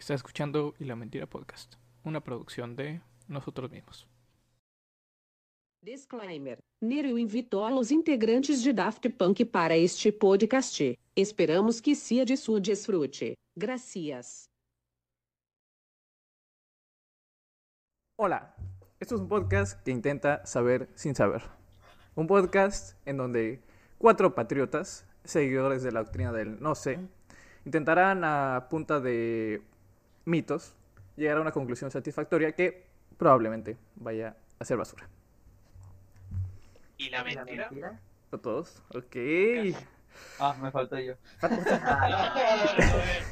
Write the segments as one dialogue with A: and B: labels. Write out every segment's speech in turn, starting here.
A: Está escuchando Y la Mentira Podcast, una producción de nosotros mismos.
B: Disclaimer. Nereu invitou os integrantes de Daft Punk para este podcast. Esperamos que sea de su desfrute. Gracias.
A: Hola, esto es un podcast que intenta saber sin saber. Un podcast en donde cuatro patriotas, seguidores de la doctrina del no sé, intentarán a punta de mitos llegar a una conclusión satisfactoria que probablemente vaya a ser basura.
C: ¿Y la mentira?
A: ¿A todos? Ok.
D: Ah, me falta yo.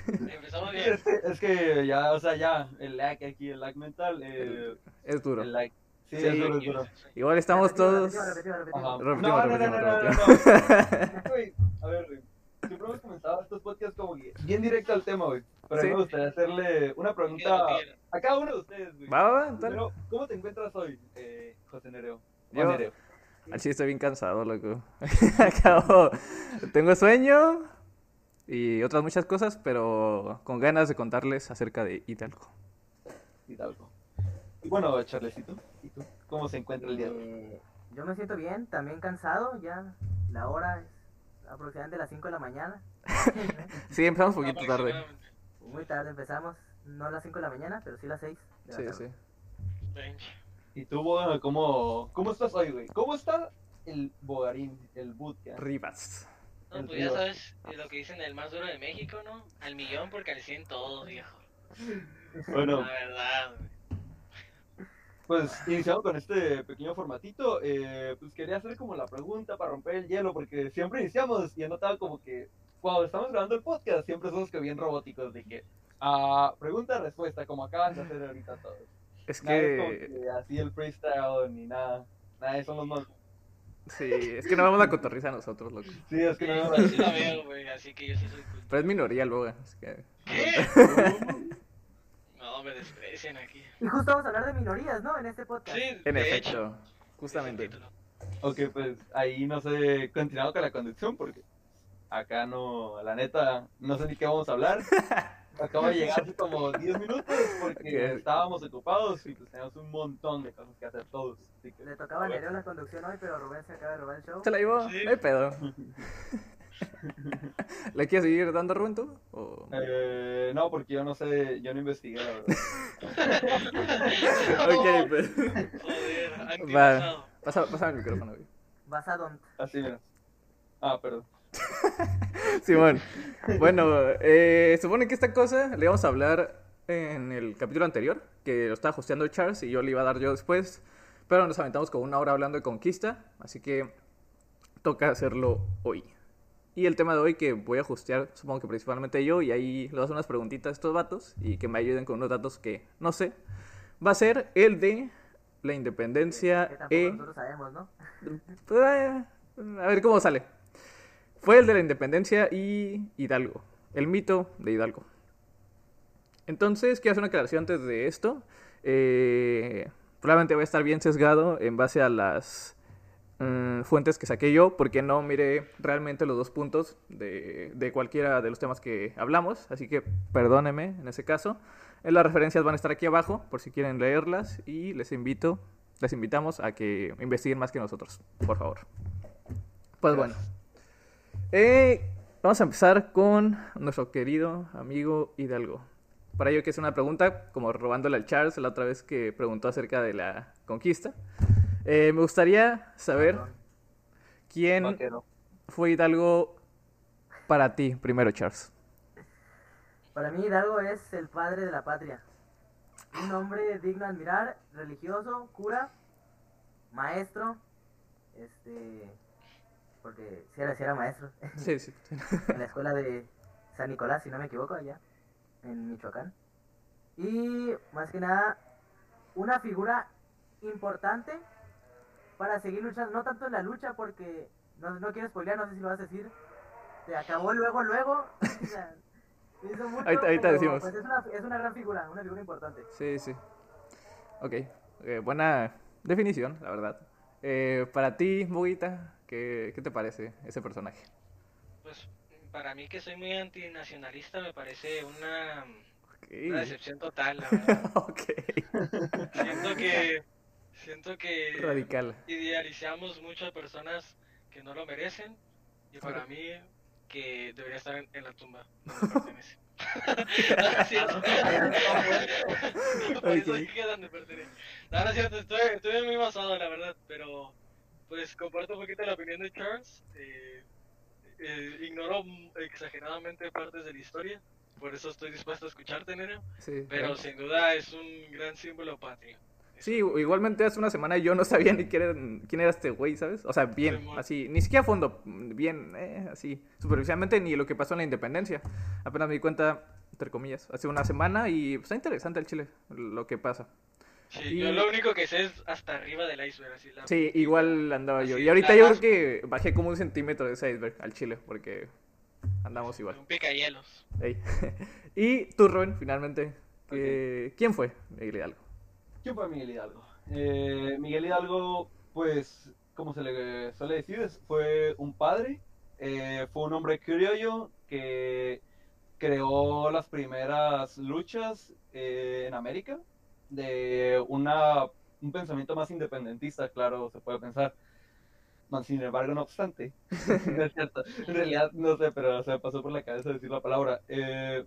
C: Empezamos bien.
D: Es que, ya, o sea, ya, el lag aquí, el lag mental, eh,
A: Es duro.
D: el lag. Sí,
A: Sí.
D: es duro, es duro.
A: Igual estamos todos... Repetimos,
D: No, no, no,
A: repetimos,
D: no, no, no, no,
A: repetimos.
D: A ver, güey. Siempre hemos comenzado estos podcasts como bien directo al tema, güey. Pero
A: Sí.
D: me gustaría hacerle una pregunta a cada uno de ustedes, güey.
A: Va, va, va, dale.
D: Pero, ¿cómo te encuentras hoy, eh, José Nereo?
A: Yo-
D: Nereo.
A: Al chile estoy bien cansado, loco. Acabo. Tengo sueño y otras muchas cosas, pero con ganas de contarles acerca de Hidalgo.
D: Hidalgo. Y bueno, Charlecito, ¿y tú? ¿Cómo se encuentra el día de hoy?
E: Eh, yo me siento bien, también cansado, ya la hora es aproximadamente las 5 de la mañana.
A: Sí, empezamos un poquito tarde.
E: Muy tarde empezamos, no a las 5 de la mañana, pero sí a las 6 de la
A: Sí,
E: tarde.
A: sí.
D: ¿Y tú, Boga, cómo, cómo estás hoy, güey? ¿Cómo está el Bogarín, el bootcamp?
A: Rivas.
C: No,
D: El
C: pues ya sabes lo que dicen el más duro de México, ¿no? Al millón porque al 100 todo, viejo.
D: Bueno,
C: La verdad, güey.
D: pues iniciamos con este pequeño formatito. eh, pues quería hacer como la pregunta para romper el hielo, porque siempre iniciamos y he notado como que cuando estamos grabando el podcast, siempre somos que bien robóticos, de que ah, pregunta-respuesta, como acaban de hacer ahorita todos.
A: Es
D: Nada es como
A: que.
D: que así el freestyle ni nada. Nada, de eso somos más.
A: Sí, es que no vamos a cotorrizar nosotros, loco.
D: Sí, es que no.
C: así la veo, güey. Así que yo sí soy culto.
A: Pero es minoría luego. así que-
C: ¿Qué? No, me desprecian aquí.
E: Y justo vamos a hablar de minorías, ¿no? En este podcast.
C: Sí,
A: En
C: de
A: efecto,
C: hecho.
A: justamente.
D: Ok, pues ahí no sé, continuamos con la conducción porque acá no, la neta, no sé ni qué vamos a hablar. Acabo de llegar hace como 10 minutos porque estábamos ocupados y pues teníamos un montón de cosas que hacer todos. Así que,
E: Le tocaba a Nereo la conducción hoy, pero Rubén se acaba de robar el show.
A: ¿Se la llevó?
C: Sí.
A: No hay pedo. ¿Le quieres seguir dando Rubén tú? ¿O...
D: eh, no, porque yo no sé, yo no investigué la verdad.
A: Ok, pues.
C: Joder,
A: Va. Pasa, pasa el micrófono, güey.
E: Vas a don.
D: Así mira. Ah, perdón.
A: Simón. Bueno, eh, supone que esta cosa le vamos a hablar en el capítulo anterior, que lo estaba hosteando Charles y yo le iba a dar yo después, pero nos aventamos con una hora hablando de conquista, así que toca hacerlo hoy. Y el tema de hoy que voy a hostear, supongo que principalmente yo, y ahí a hacer unas preguntitas a estos vatos y que me ayuden con unos datos que no sé, va a ser el de la independencia
E: Que tampoco
A: e...
E: nosotros sabemos, ¿no?
A: Pues, eh, a ver cómo sale. Fue el de la independencia y Hidalgo. El mito de Hidalgo. Entonces, quiero hacer una aclaración antes de esto. Eh, probablemente voy a estar bien sesgado en base a las mm, fuentes que saqué yo, porque no miré realmente los dos puntos de, de cualquiera de los temas que hablamos. Así que perdónenme en ese caso. Eh, Las referencias van a estar aquí abajo por si quieren leerlas y les invito, les invitamos a que investiguen más que nosotros, por favor. Pues bueno, eh, vamos a empezar con nuestro querido amigo Hidalgo. Para ello que es una pregunta, como robándole al Charles la otra vez que preguntó acerca de la conquista. Eh, me gustaría saber
E: Perdón.
A: quién
D: Vaquero.
A: fue Hidalgo para ti, primero Charles.
E: Para mí Hidalgo es el padre de la patria. Un hombre digno de admirar, religioso, cura, maestro, este, porque si era, sí era maestro,
A: Sí, sí.
E: en la escuela de San Nicolás, si no me equivoco, allá, en Michoacán. Y más que nada, una figura importante para seguir luchando, no tanto en la lucha, porque no, no quiero spoilear, no sé si lo vas a decir, se acabó luego, luego. hizo mucho,
A: Ahorita- ahorita decimos.
E: pues, es, una, es una gran figura, una figura importante.
A: Sí, sí. Ok, eh, buena definición, la verdad. Eh, para ti, Muguita, ¿qué, ¿qué te parece ese personaje?
C: Pues para mí que soy muy antinacionalista me parece una decepción total, la verdad.
A: Ok.
C: Siento que. Siento que.
A: Radical.
C: Idealizamos mucho a personas que no lo merecen. Y para mí, que debería estar en, en la tumba donde pertenece. no, eso
A: Ok.
C: dije donde pertenece. No, no es cierto, estoy, estoy muy basado, la verdad. Pero, pues, comparto un poquito la opinión de Charles. Eh, eh, ignoro exageradamente partes de la historia. Por eso estoy dispuesto a escucharte, Nero.
A: Sí.
C: Pero
A: claro.
C: sin duda es un gran símbolo patrio.
A: Sí, igualmente hace una semana yo no sabía ni quién era, quién era este güey, ¿sabes? O sea, bien, así, ni siquiera a fondo, bien, eh, así, superficialmente ni lo que pasó en la independencia. Apenas me di cuenta, entre comillas, hace una semana y pues, está interesante el Chile, lo que pasa.
C: Sí,
A: Y-
C: yo lo único que sé es hasta arriba del iceberg, así la
A: Sí, igual andaba yo. Y ahorita yo creo que bajé como un centímetro de ese iceberg al Chile, porque andamos igual.
C: un picahielos.
A: Ey. y tú, Rubén, finalmente, ¿qué- ¿quién fue Miguel Hidalgo?
D: ¿Quién fue Miguel Hidalgo? Eh, Miguel Hidalgo, pues, como se le suele decir, fue un padre, eh, fue un hombre criollo que creó las primeras luchas eh, en América de una, un pensamiento más independentista, claro, se puede pensar. Sin embargo, no obstante, es cierto, en realidad no sé, pero se me pasó por la cabeza decir la palabra. Eh,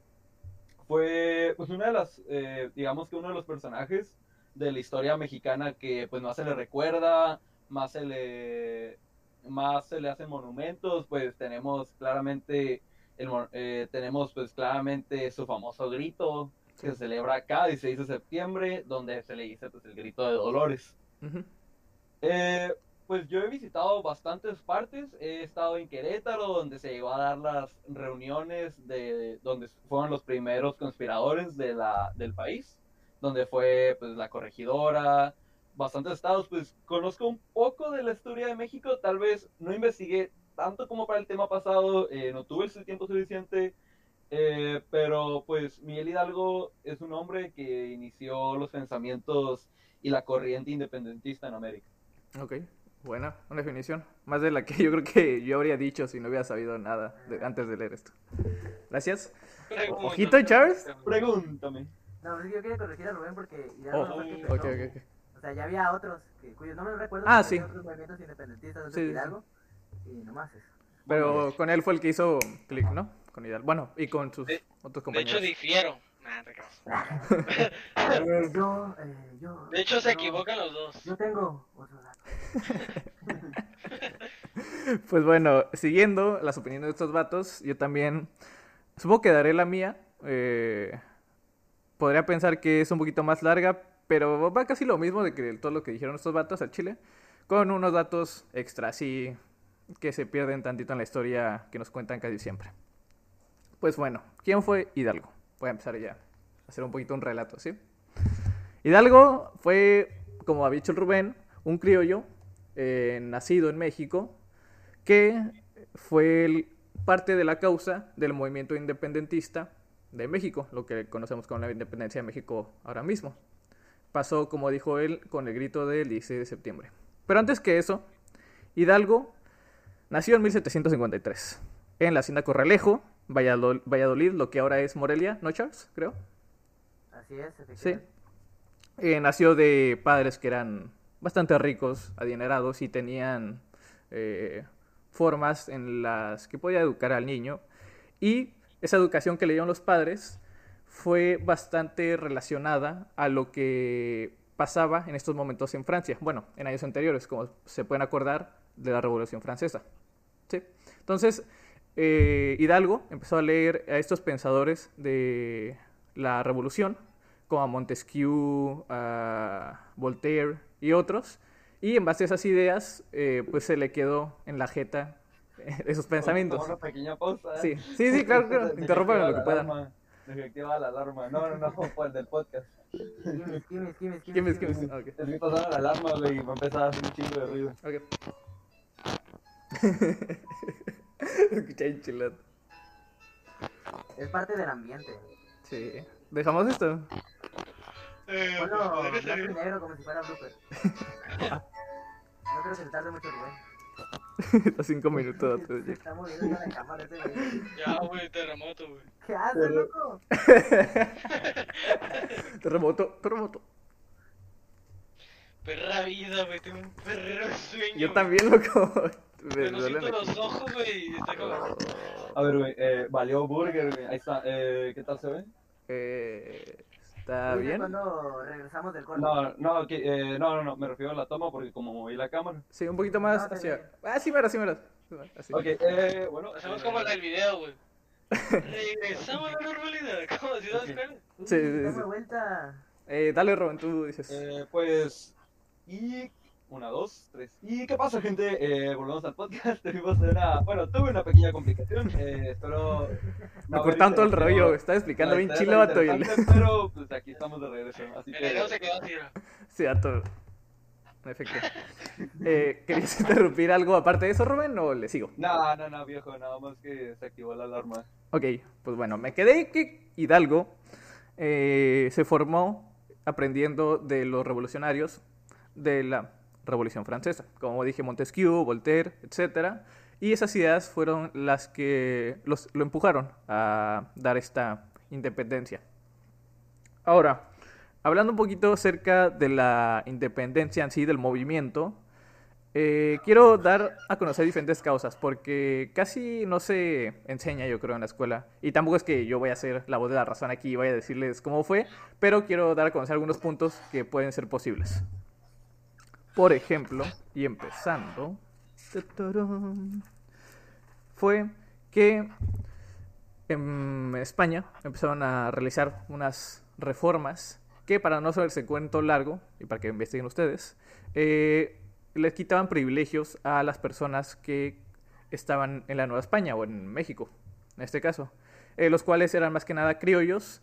D: fue pues una de las, eh, digamos que uno de los personajes de la historia mexicana que pues más se le recuerda, más se le, más se le hacen monumentos, pues tenemos claramente, el, eh, tenemos pues claramente su famoso grito se celebra cada 16 de septiembre, donde se le dice pues el grito de Dolores.
A: Ujú.
D: Eh, pues yo he visitado bastantes partes, he estado en Querétaro, donde se llegó a dar las reuniones de donde fueron los primeros conspiradores de la, del país, donde fue pues la corregidora, bastantes estados, pues conozco un poco de la historia de México, tal vez no investigué tanto como para el tema pasado, eh, no tuve el tiempo suficiente, eh, pero pues Miguel Hidalgo es un hombre que inició los pensamientos y la corriente independentista en América.
A: Ok, buena, una definición. Más de la que yo creo que yo habría dicho si no hubiera sabido nada de- antes de leer esto. Gracias.
C: Pregunta.
A: Ojito, Charles.
D: Pregúntame.
E: No, es que yo quería corregir a Rubén porque Hidalgo
A: Oh,
E: no fue el que
A: ok,
E: empezó.
A: ok, ok.
E: O sea, ya había otros que, cuyos nombres no recuerdo.
A: Ah, sí.
E: otros movimientos independentistas
A: Sí,
E: de
A: sí.
E: Hidalgo. Y nomás eso.
A: Pero con él fue el que hizo clic, ¿no? Con Hidalgo. Bueno, y con sus
C: De-
A: otros
C: De hecho,
A: compañeros.
C: difiero. Nah, creas.
E: Eh, yo, eh, yo.
C: De hecho, se
E: no,
C: equivocan los dos.
E: Yo tengo otro dato.
A: Pues bueno, siguiendo las opiniones de estos vatos, yo también supongo que daré la mía. eh, podría pensar que es un poquito más larga, pero va casi lo mismo de que todo lo que dijeron estos vatos al Chile, con unos datos extra, así que se pierden tantito en la historia que nos cuentan casi siempre. Pues bueno, ¿quién fue Hidalgo? Voy a empezar ya a hacer un poquito un relato, ¿sí? Hidalgo fue, como ha dicho el Rubén, un criollo eh, nacido en México que fue parte de la causa del movimiento independentista de México, lo que conocemos como la independencia de México ahora mismo. Pasó, como dijo él, con el grito del 16 de septiembre. Pero antes que eso, Hidalgo nació en 1753 en la hacienda Corralejo, Valladol- Valladolid, lo que ahora es Morelia, ¿no, Charles? Creo.
E: Así es,
A: Sí. Eh, nació de padres que eran bastante ricos, adinerados y tenían eh, formas en las que podía educar al niño. Y esa educación que le dieron los padres fue bastante relacionada a lo que pasaba en estos momentos en Francia. Bueno, en años anteriores, como se pueden acordar de la Revolución Francesa. ¿sí? Entonces, eh, Hidalgo empezó a leer a estos pensadores de la Revolución, como a Montesquieu, a Voltaire y otros, y en base a esas ideas, eh, pues se le quedó en la jeta eh, esos pensamientos.
D: Toma una pequeña pausa.
A: Sí, sí, sí, claro, claro,
D: activar
A: lo que puedan.
D: activar la alarma. No, no, no, por el del podcast.
E: Quimes, quimes, quimes,
A: ¿Quién es?
E: quimes,
A: ¿Quién es? Ok,
D: Es que pasaba la alarma, güey, y va a empezar a hacer un chingo de ruido.
A: ok. Escuché enchilado.
E: Es parte del ambiente.
A: Sí. ¿Dejamos esto?
C: Eh,
E: Ponlo
C: pues,
E: blanco y negro como si fuera blooper. No creo que se tarde mucho, Rubén.
A: Los cinco minutos.
E: Se está moviendo en la cámara ese güey.
C: Ya, güey, terremoto, güey.
E: ¿Qué haces, loco?
A: terremoto, terremoto.
C: Perra vida, güey, tengo un perrero sueño.
A: Yo también, loco. Me aquí.
C: los ojos, güey, está como...
F: A ver, güey, eh, valió Burger, güey. Ahí está. Eh, ¿Qué tal se ve?
A: Eh, ¿Está bien?
E: cuando regresamos del corte.
F: No, no, que, eh, no, no, no, me refiero a la toma porque como moví la cámara.
A: Sí, un poquito más
E: No, te
A: hacia... Ah, sí, mira, sí, mira. Así.
F: Ok, eh, bueno.
C: Hacemos
F: eh,
C: como la del video, güey. Regresamos a la normalidad, como si das
F: Ok.
C: cuenta.
E: Uy,
A: Sí, sí,
E: dame
A: sí.
E: vuelta.
A: Eh, dale, Robin, tú dices.
F: Eh, pues, y una, dos, tres. ¿Y qué pasa, gente? Eh, volvemos al podcast. Tuvimos una, bueno, tuve una pequeña complicación. Eh, espero.
A: Me
F: no
A: cortaron todo el rollo, estaba explicando
F: la
A: bien chilo, vato.
F: Pero, pues aquí estamos de regreso. Así
C: El
F: que.
C: se quedó así, ¿no?
A: Sí, vato. En efecto. Eh, ¿Querías interrumpir algo aparte de eso, Rubén, o le sigo?
F: No, no, no, viejo, nada más que se activó la alarma.
A: Ok, pues bueno, me quedé que Hidalgo eh, se formó aprendiendo de los revolucionarios de la Revolución Francesa, como dije, Montesquieu, Voltaire, etc. Y esas ideas fueron las que los, lo empujaron a dar esta independencia. Ahora, hablando un poquito acerca de la independencia en sí, del movimiento, eh, quiero dar a conocer diferentes causas, porque casi no se enseña, yo creo, en la escuela. Y tampoco es que yo vaya a ser la voz de la razón aquí y vaya a decirles cómo fue, pero quiero dar a conocer algunos puntos que pueden ser posibles. Por ejemplo, y empezando, fue que en España empezaron a realizar unas reformas que, para no hacerse cuento largo, y para que investiguen ustedes, eh, les quitaban privilegios a las personas que estaban en la Nueva España o en México, en este caso, eh, los cuales eran más que nada criollos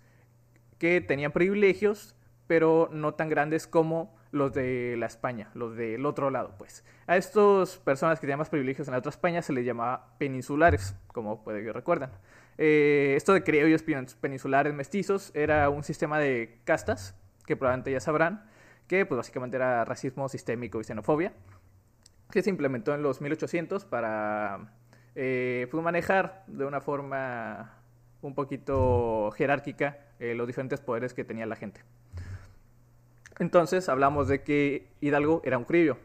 A: que tenían privilegios, pero no tan grandes como los de la España, los del otro lado, pues. A estas personas que tenían más privilegios en la otra España se les llamaba peninsulares, como puede que recuerdan. Eh, esto de criollos pen- peninsulares mestizos era un sistema de castas, que probablemente ya sabrán, que pues básicamente era racismo sistémico y xenofobia, que se implementó en los 1800 para eh, pues, manejar de una forma un poquito jerárquica eh, los diferentes poderes que tenía la gente. Entonces hablamos de que Hidalgo era un criollo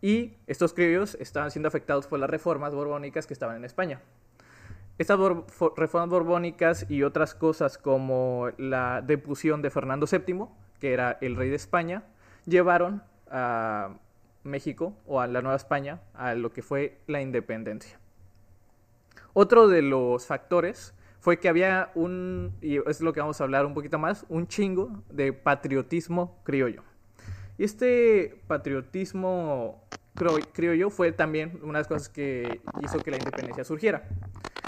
A: y estos criollos estaban siendo afectados por las reformas borbónicas que estaban en España. Estas reformas borbónicas y otras cosas como la depusión de Fernando VII, que era el rey de España, llevaron a México o a la Nueva España a lo que fue la independencia. Otro de los factores fue que había un, y es lo que vamos a hablar un poquito más, un chingo de patriotismo criollo. Y este patriotismo criollo fue también una de las cosas que hizo que la independencia surgiera.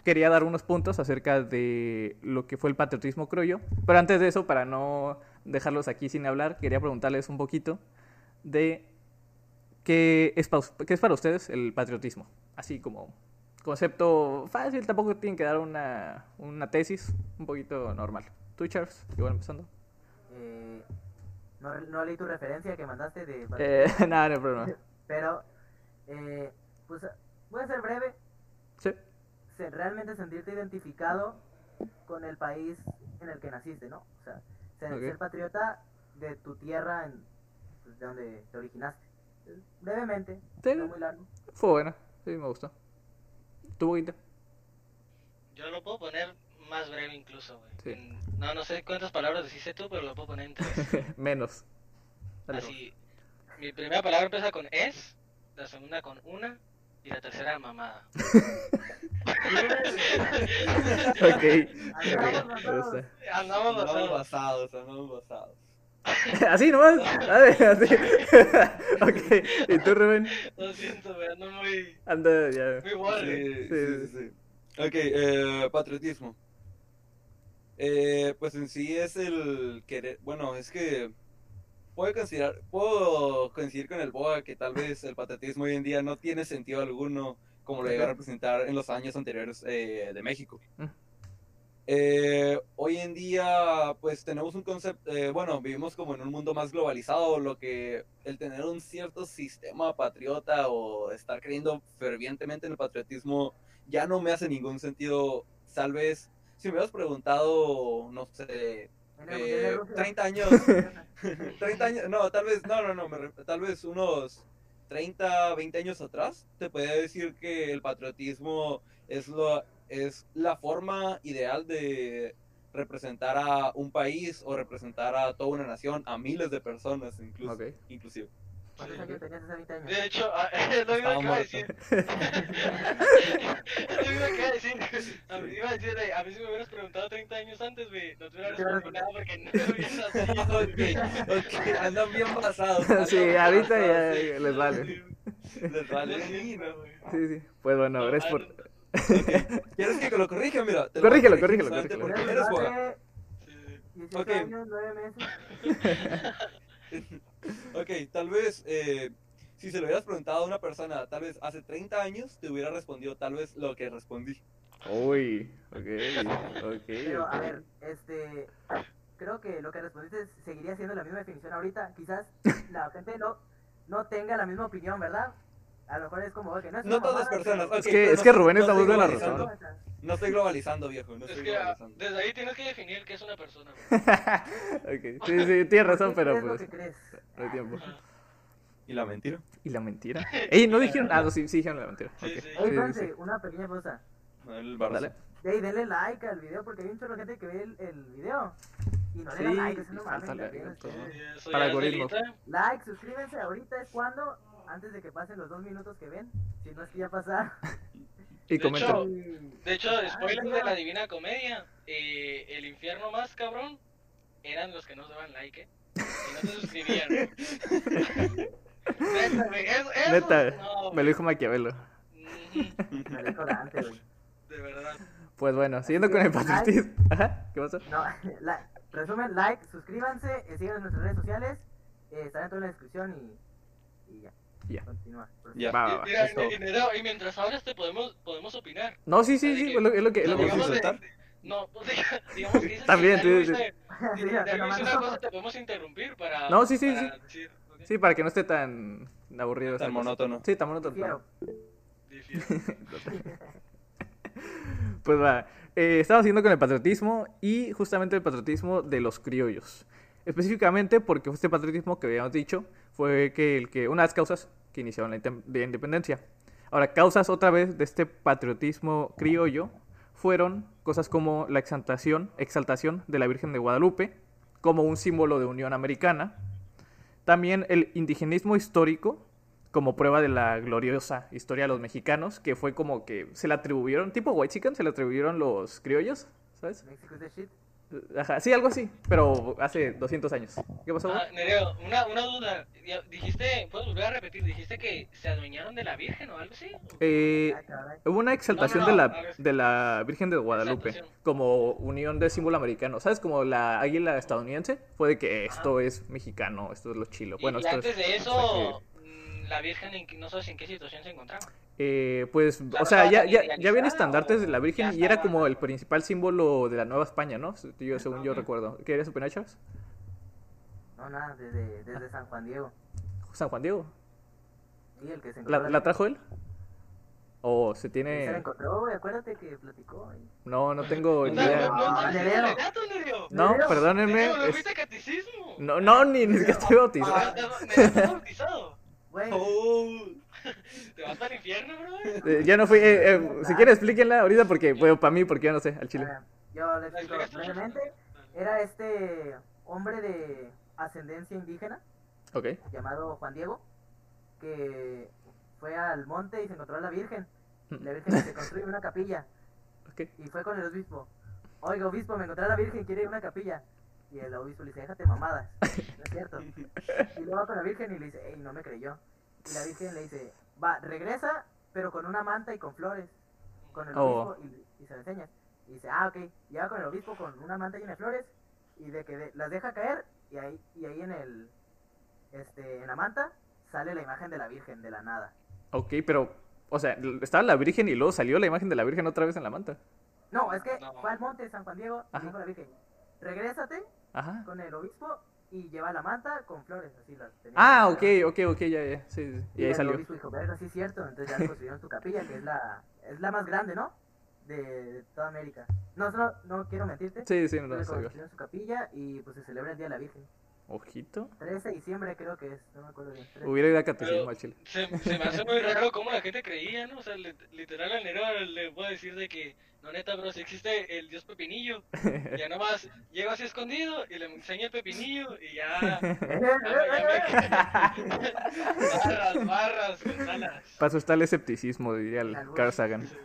A: Quería dar unos puntos acerca de lo que fue el patriotismo criollo, pero antes de eso, para no dejarlos aquí sin hablar, quería preguntarles un poquito de qué es, es para ustedes el patriotismo. Así como concepto fácil, tampoco tienen que dar una, una tesis, un poquito normal. ¿Tú, Charles? Igual empezando.
E: Eh, no, no leí tu referencia que mandaste de...
A: Eh, nada, no hay problema.
E: Pero, eh, pues voy a ser breve.
A: Sí.
E: Se- realmente sentirte identificado con el país en el que naciste, ¿no? O sea, ser, patriota de tu tierra, en, pues, de donde te originaste. Brevemente,
A: Sí.
E: no muy largo.
A: Fue buena, sí, me gustó. ¿Tu boquita?
C: Yo lo puedo poner más breve incluso, güey.
A: Sí.
C: No, no sé cuántas palabras dijiste tú, pero lo puedo poner en tres.
A: Menos. Dale,
C: Así, mi primera palabra empieza con es, la segunda con una y la tercera mamada.
A: Ok.
E: Andamos basados.
C: Andamos basados,
F: andamos basados.
A: Así nomás. Así. ok. ¿Y tú, Rubén?
C: Lo siento, güey, ando muy,
A: Anda ya.
C: muy borre.
F: Sí,
A: Sí,
F: sí, sí, sí. Ok, eh, patriotismo. Eh, pues en sí es el querer, bueno, es que puedo considerar, puedo coincidir con el BOA que tal vez el patriotismo hoy en día no tiene sentido alguno como lo llega a representar en los años anteriores eh, de México.
D: Eh, hoy en día, pues tenemos un concepto, eh, bueno, vivimos como en un mundo más globalizado, lo que el tener un cierto sistema patriota o estar creyendo fervientemente en el patriotismo ya no me hace ningún sentido. Tal vez, si me hubieras preguntado, no sé, eh,
E: Rusia.
D: 30 años, 30 años, no, tal vez, no, no, no, me tal vez unos 30, 20 años atrás, te podría decir que el patriotismo es, lo, es la forma ideal de representar a un país o representar a toda una nación, a miles de personas incluso,
A: Ok.
D: inclusive.
E: ¿Cuántos años tenías hace 20 años?
C: De hecho, ah, es lo mismo
D: Estaba
C: que iba a decir. es lo mismo que iba a decir. A mí, iba a decir, a mí si me hubieras preguntado 30 años antes, güey, no te hubiera respondido nada porque no me hubiera nacido.
D: ok, ok, andan bien pasados.
A: Sí, ahorita ya
D: sí.
A: les vale.
D: Les vale. sí.
A: Sí, sí. Pues bueno,
C: No,
A: gracias por...
D: ¿Quieres que lo corrija? Mira, te lo
A: Corrígelo, corrígelo, corrígelo.
D: porque
E: Tenías
D: eres Boga.
E: hace
C: Sí, sí.
E: 18
D: Ok.
E: años, 9 meses.
D: Ok, tal vez eh, si se lo hubieras preguntado a una persona, tal vez hace 30 años, te hubiera respondido tal vez lo que respondí.
A: Uy, ok, ok,
E: Pero, a ver, este. Creo que lo que respondiste seguiría siendo la misma definición ahorita. Quizás la gente no, no tenga la misma opinión, ¿verdad? A lo mejor es como que no es
D: No
E: una
D: todas personas.
A: Es que- es
D: no
A: que Rubén es
D: no
A: la voz
D: estoy
A: de la razón.
D: No estoy globalizando, viejo. No
C: Es
D: estoy
C: que ah,
D: globalizando.
C: desde ahí tienes que definir qué es una persona. güey.
A: Ok, Sí, sí, tienes razón,
E: ¿Qué
A: pero
E: lo
A: pues
E: que crees?
A: no hay tiempo.
D: ¿Y la mentira?
A: ¿Y la mentira? Ey, no dijeron... Ah, no, sí, sí dijeron la mentira.
C: Sí,
A: Ok.
C: sí.
A: Sí,
E: Ey,
A: sí,
E: espérense,
A: sí.
E: una pequeña cosa.
D: El Barça.
A: Dale.
E: Ey, denle like al video porque hay un chorro de gente que ve el, el video. Y no le dan like, eso no mames.
A: Para
C: delito.
E: Like, suscríbanse, ahorita es cuando, antes de que pasen los dos minutos que ven, si no es que ya pasaron.
A: Y
C: De hecho- De hecho, spoiler de la Divina Comedia, eh, el infierno más cabrón eran los que no daban like, ¿eh? Y no se suscribían. Neta, güey, eso, eso,
A: Neta,
C: no,
A: me lo dijo Maquiavelo.
E: Me lo dijo Dante, güey.
C: De verdad.
A: Pues bueno, siguiendo con el patriotismo. Ajá, ¿qué pasó?
E: No, la- resumen, like, suscríbanse, eh, síganos en nuestras redes sociales, eh, estará en toda la descripción y, y ya.
A: Ya.
E: Continúa.
D: Ya.
A: Va, va,
C: Y,
A: va,
C: mira, y, y mientras hablas te podemos, podemos opinar.
A: No, sí, sí, sí,
C: que-
A: es lo, es lo que... Es lo
C: No,
A: que
C: digamos, de-
D: soltar?
C: de- no, pues, diga- digamos que dices
A: También,
C: que algo
A: sí, sí.
E: Sí,
C: una cosa te podemos interrumpir para...
A: No, sí, sí,
C: para decir, ¿ok?
A: Sí, para que no esté tan aburrido.
D: Tan monótono.
A: Sí, tan monótono.
E: Difiero.
A: Pues va, eh, estamos siguiendo con el patriotismo y justamente el patriotismo de los criollos. Específicamente porque este patriotismo que habíamos dicho fue que, el que una de las causas que iniciaron la independencia. Ahora, causas otra vez de este patriotismo criollo fueron cosas como la exaltación, exaltación de la Virgen de Guadalupe como un símbolo de unión americana. También el indigenismo histórico como prueba de la gloriosa historia de los mexicanos, que fue como que se le atribuyeron, tipo white chicken, se le atribuyeron los criollos, ¿sabes? Ajá, sí, algo así, pero hace 200 años. ¿Qué pasó?
C: Ah, Nereo, una, una duda. Dijiste, puedes volver a repetir, dijiste que se adueñaron de la Virgen o algo así.
A: Eh, hubo una exaltación
C: No, no,
A: de, la, de la Virgen de Guadalupe
C: Exaltación.
A: como unión de símbolo americano, ¿sabes? Como la águila estadounidense, fue de que esto es mexicano, esto es lo chilo. Bueno,
C: y,
A: esto
C: antes
A: es...
C: de eso, la Virgen en que- no sabes en qué situación se encontraba.
A: Eh, pues, o
C: ¿no
A: sea, ya, ya, ya habían estandartes de la Virgen y era como el principal símbolo de la Nueva España, ¿no? Yo, según yo recuerdo. ¿Qué eres Charles?
E: No, nada, desde, desde San Juan Diego.
A: San Juan Diego.
E: Sí, el que se
A: ¿La,
E: encontró.
A: la trajo él? ¿O se
E: Se la
A: tiene...?
E: encontró, güey, acuérdate que platicó.
A: No, no tengo ni
C: No, no,
A: idea.
C: no, no,
E: Nereo.
C: no,
A: perdónenme.
C: Nereo, ¿no
A: es-? No, no, ni, ni siquiera estoy bautizado.
C: Ah, Nereo, ¿estás bautizado?
E: Güey,
D: Oh,
C: ¿Te vas el infierno, bro?
A: Eh, ya no fui... eh, eh, si quieren explíquenla ahorita porque, bueno, para mí, porque yo no sé, al chile.
E: ah, yo le explico brevemente. Era este hombre de ascendencia indígena
A: Ok.
E: llamado Juan Diego que fue al monte y se encontró a la Virgen.
A: Mm.
E: La Virgen se construyó una capilla
A: Ok.
E: y fue con el obispo. Oiga, obispo, me encontré a la Virgen, quiere ir a una capilla. Y el obispo le dice, déjate mamadas. No es cierto. Y luego va con la Virgen y le dice, ey, no me creyó. Y la Virgen le dice, va, regresa, pero con una manta y con flores. Con el
A: Oh.
E: obispo y, y se lo enseñas. Y dice, ah, ok. Y va con el obispo con una manta llena de flores y de que de- las deja caer y ahí, y ahí en el, este, en la manta sale la imagen de la Virgen de la nada.
A: Ok, pero... O sea, estaba la Virgen y luego salió la imagen de la Virgen otra vez en la manta.
E: No, es que
C: No.
E: fue al monte de San Juan Diego y
A: Ajá.
E: dijo a la Virgen, regrésate
A: Ajá.
E: con el obispo y lleva la manta con flores, así las tenía.
A: Ah, ok, ok, ok, ya, ya. Sí, sí. Y ahí
E: el
A: salió.
E: obispo dijo, verga, sí es cierto, entonces ya construyeron su capilla, que es la, es la más grande, ¿no? De, de toda América. No, no, no quiero mentirte.
A: Sí, sí, no,
E: construyeron su capilla y pues se celebra el Día de la Virgen.
A: Ojito.
E: 13 de diciembre creo que es, no me acuerdo bien. 13.
A: Hubiera ido a catecismo al chile.
C: Se, se me hace muy raro cómo la gente creía, ¿no? O sea, lit- literal al Nero le puedo decir de que, no neta, bro, si existe el dios Pepinillo, ya nomás llego así escondido y le enseño el Pepinillo y ya, ya, me- ya me... barras, barras, Gonzalas.
A: Paso está el escepticismo, diría el Carl Sagan.
C: Sí.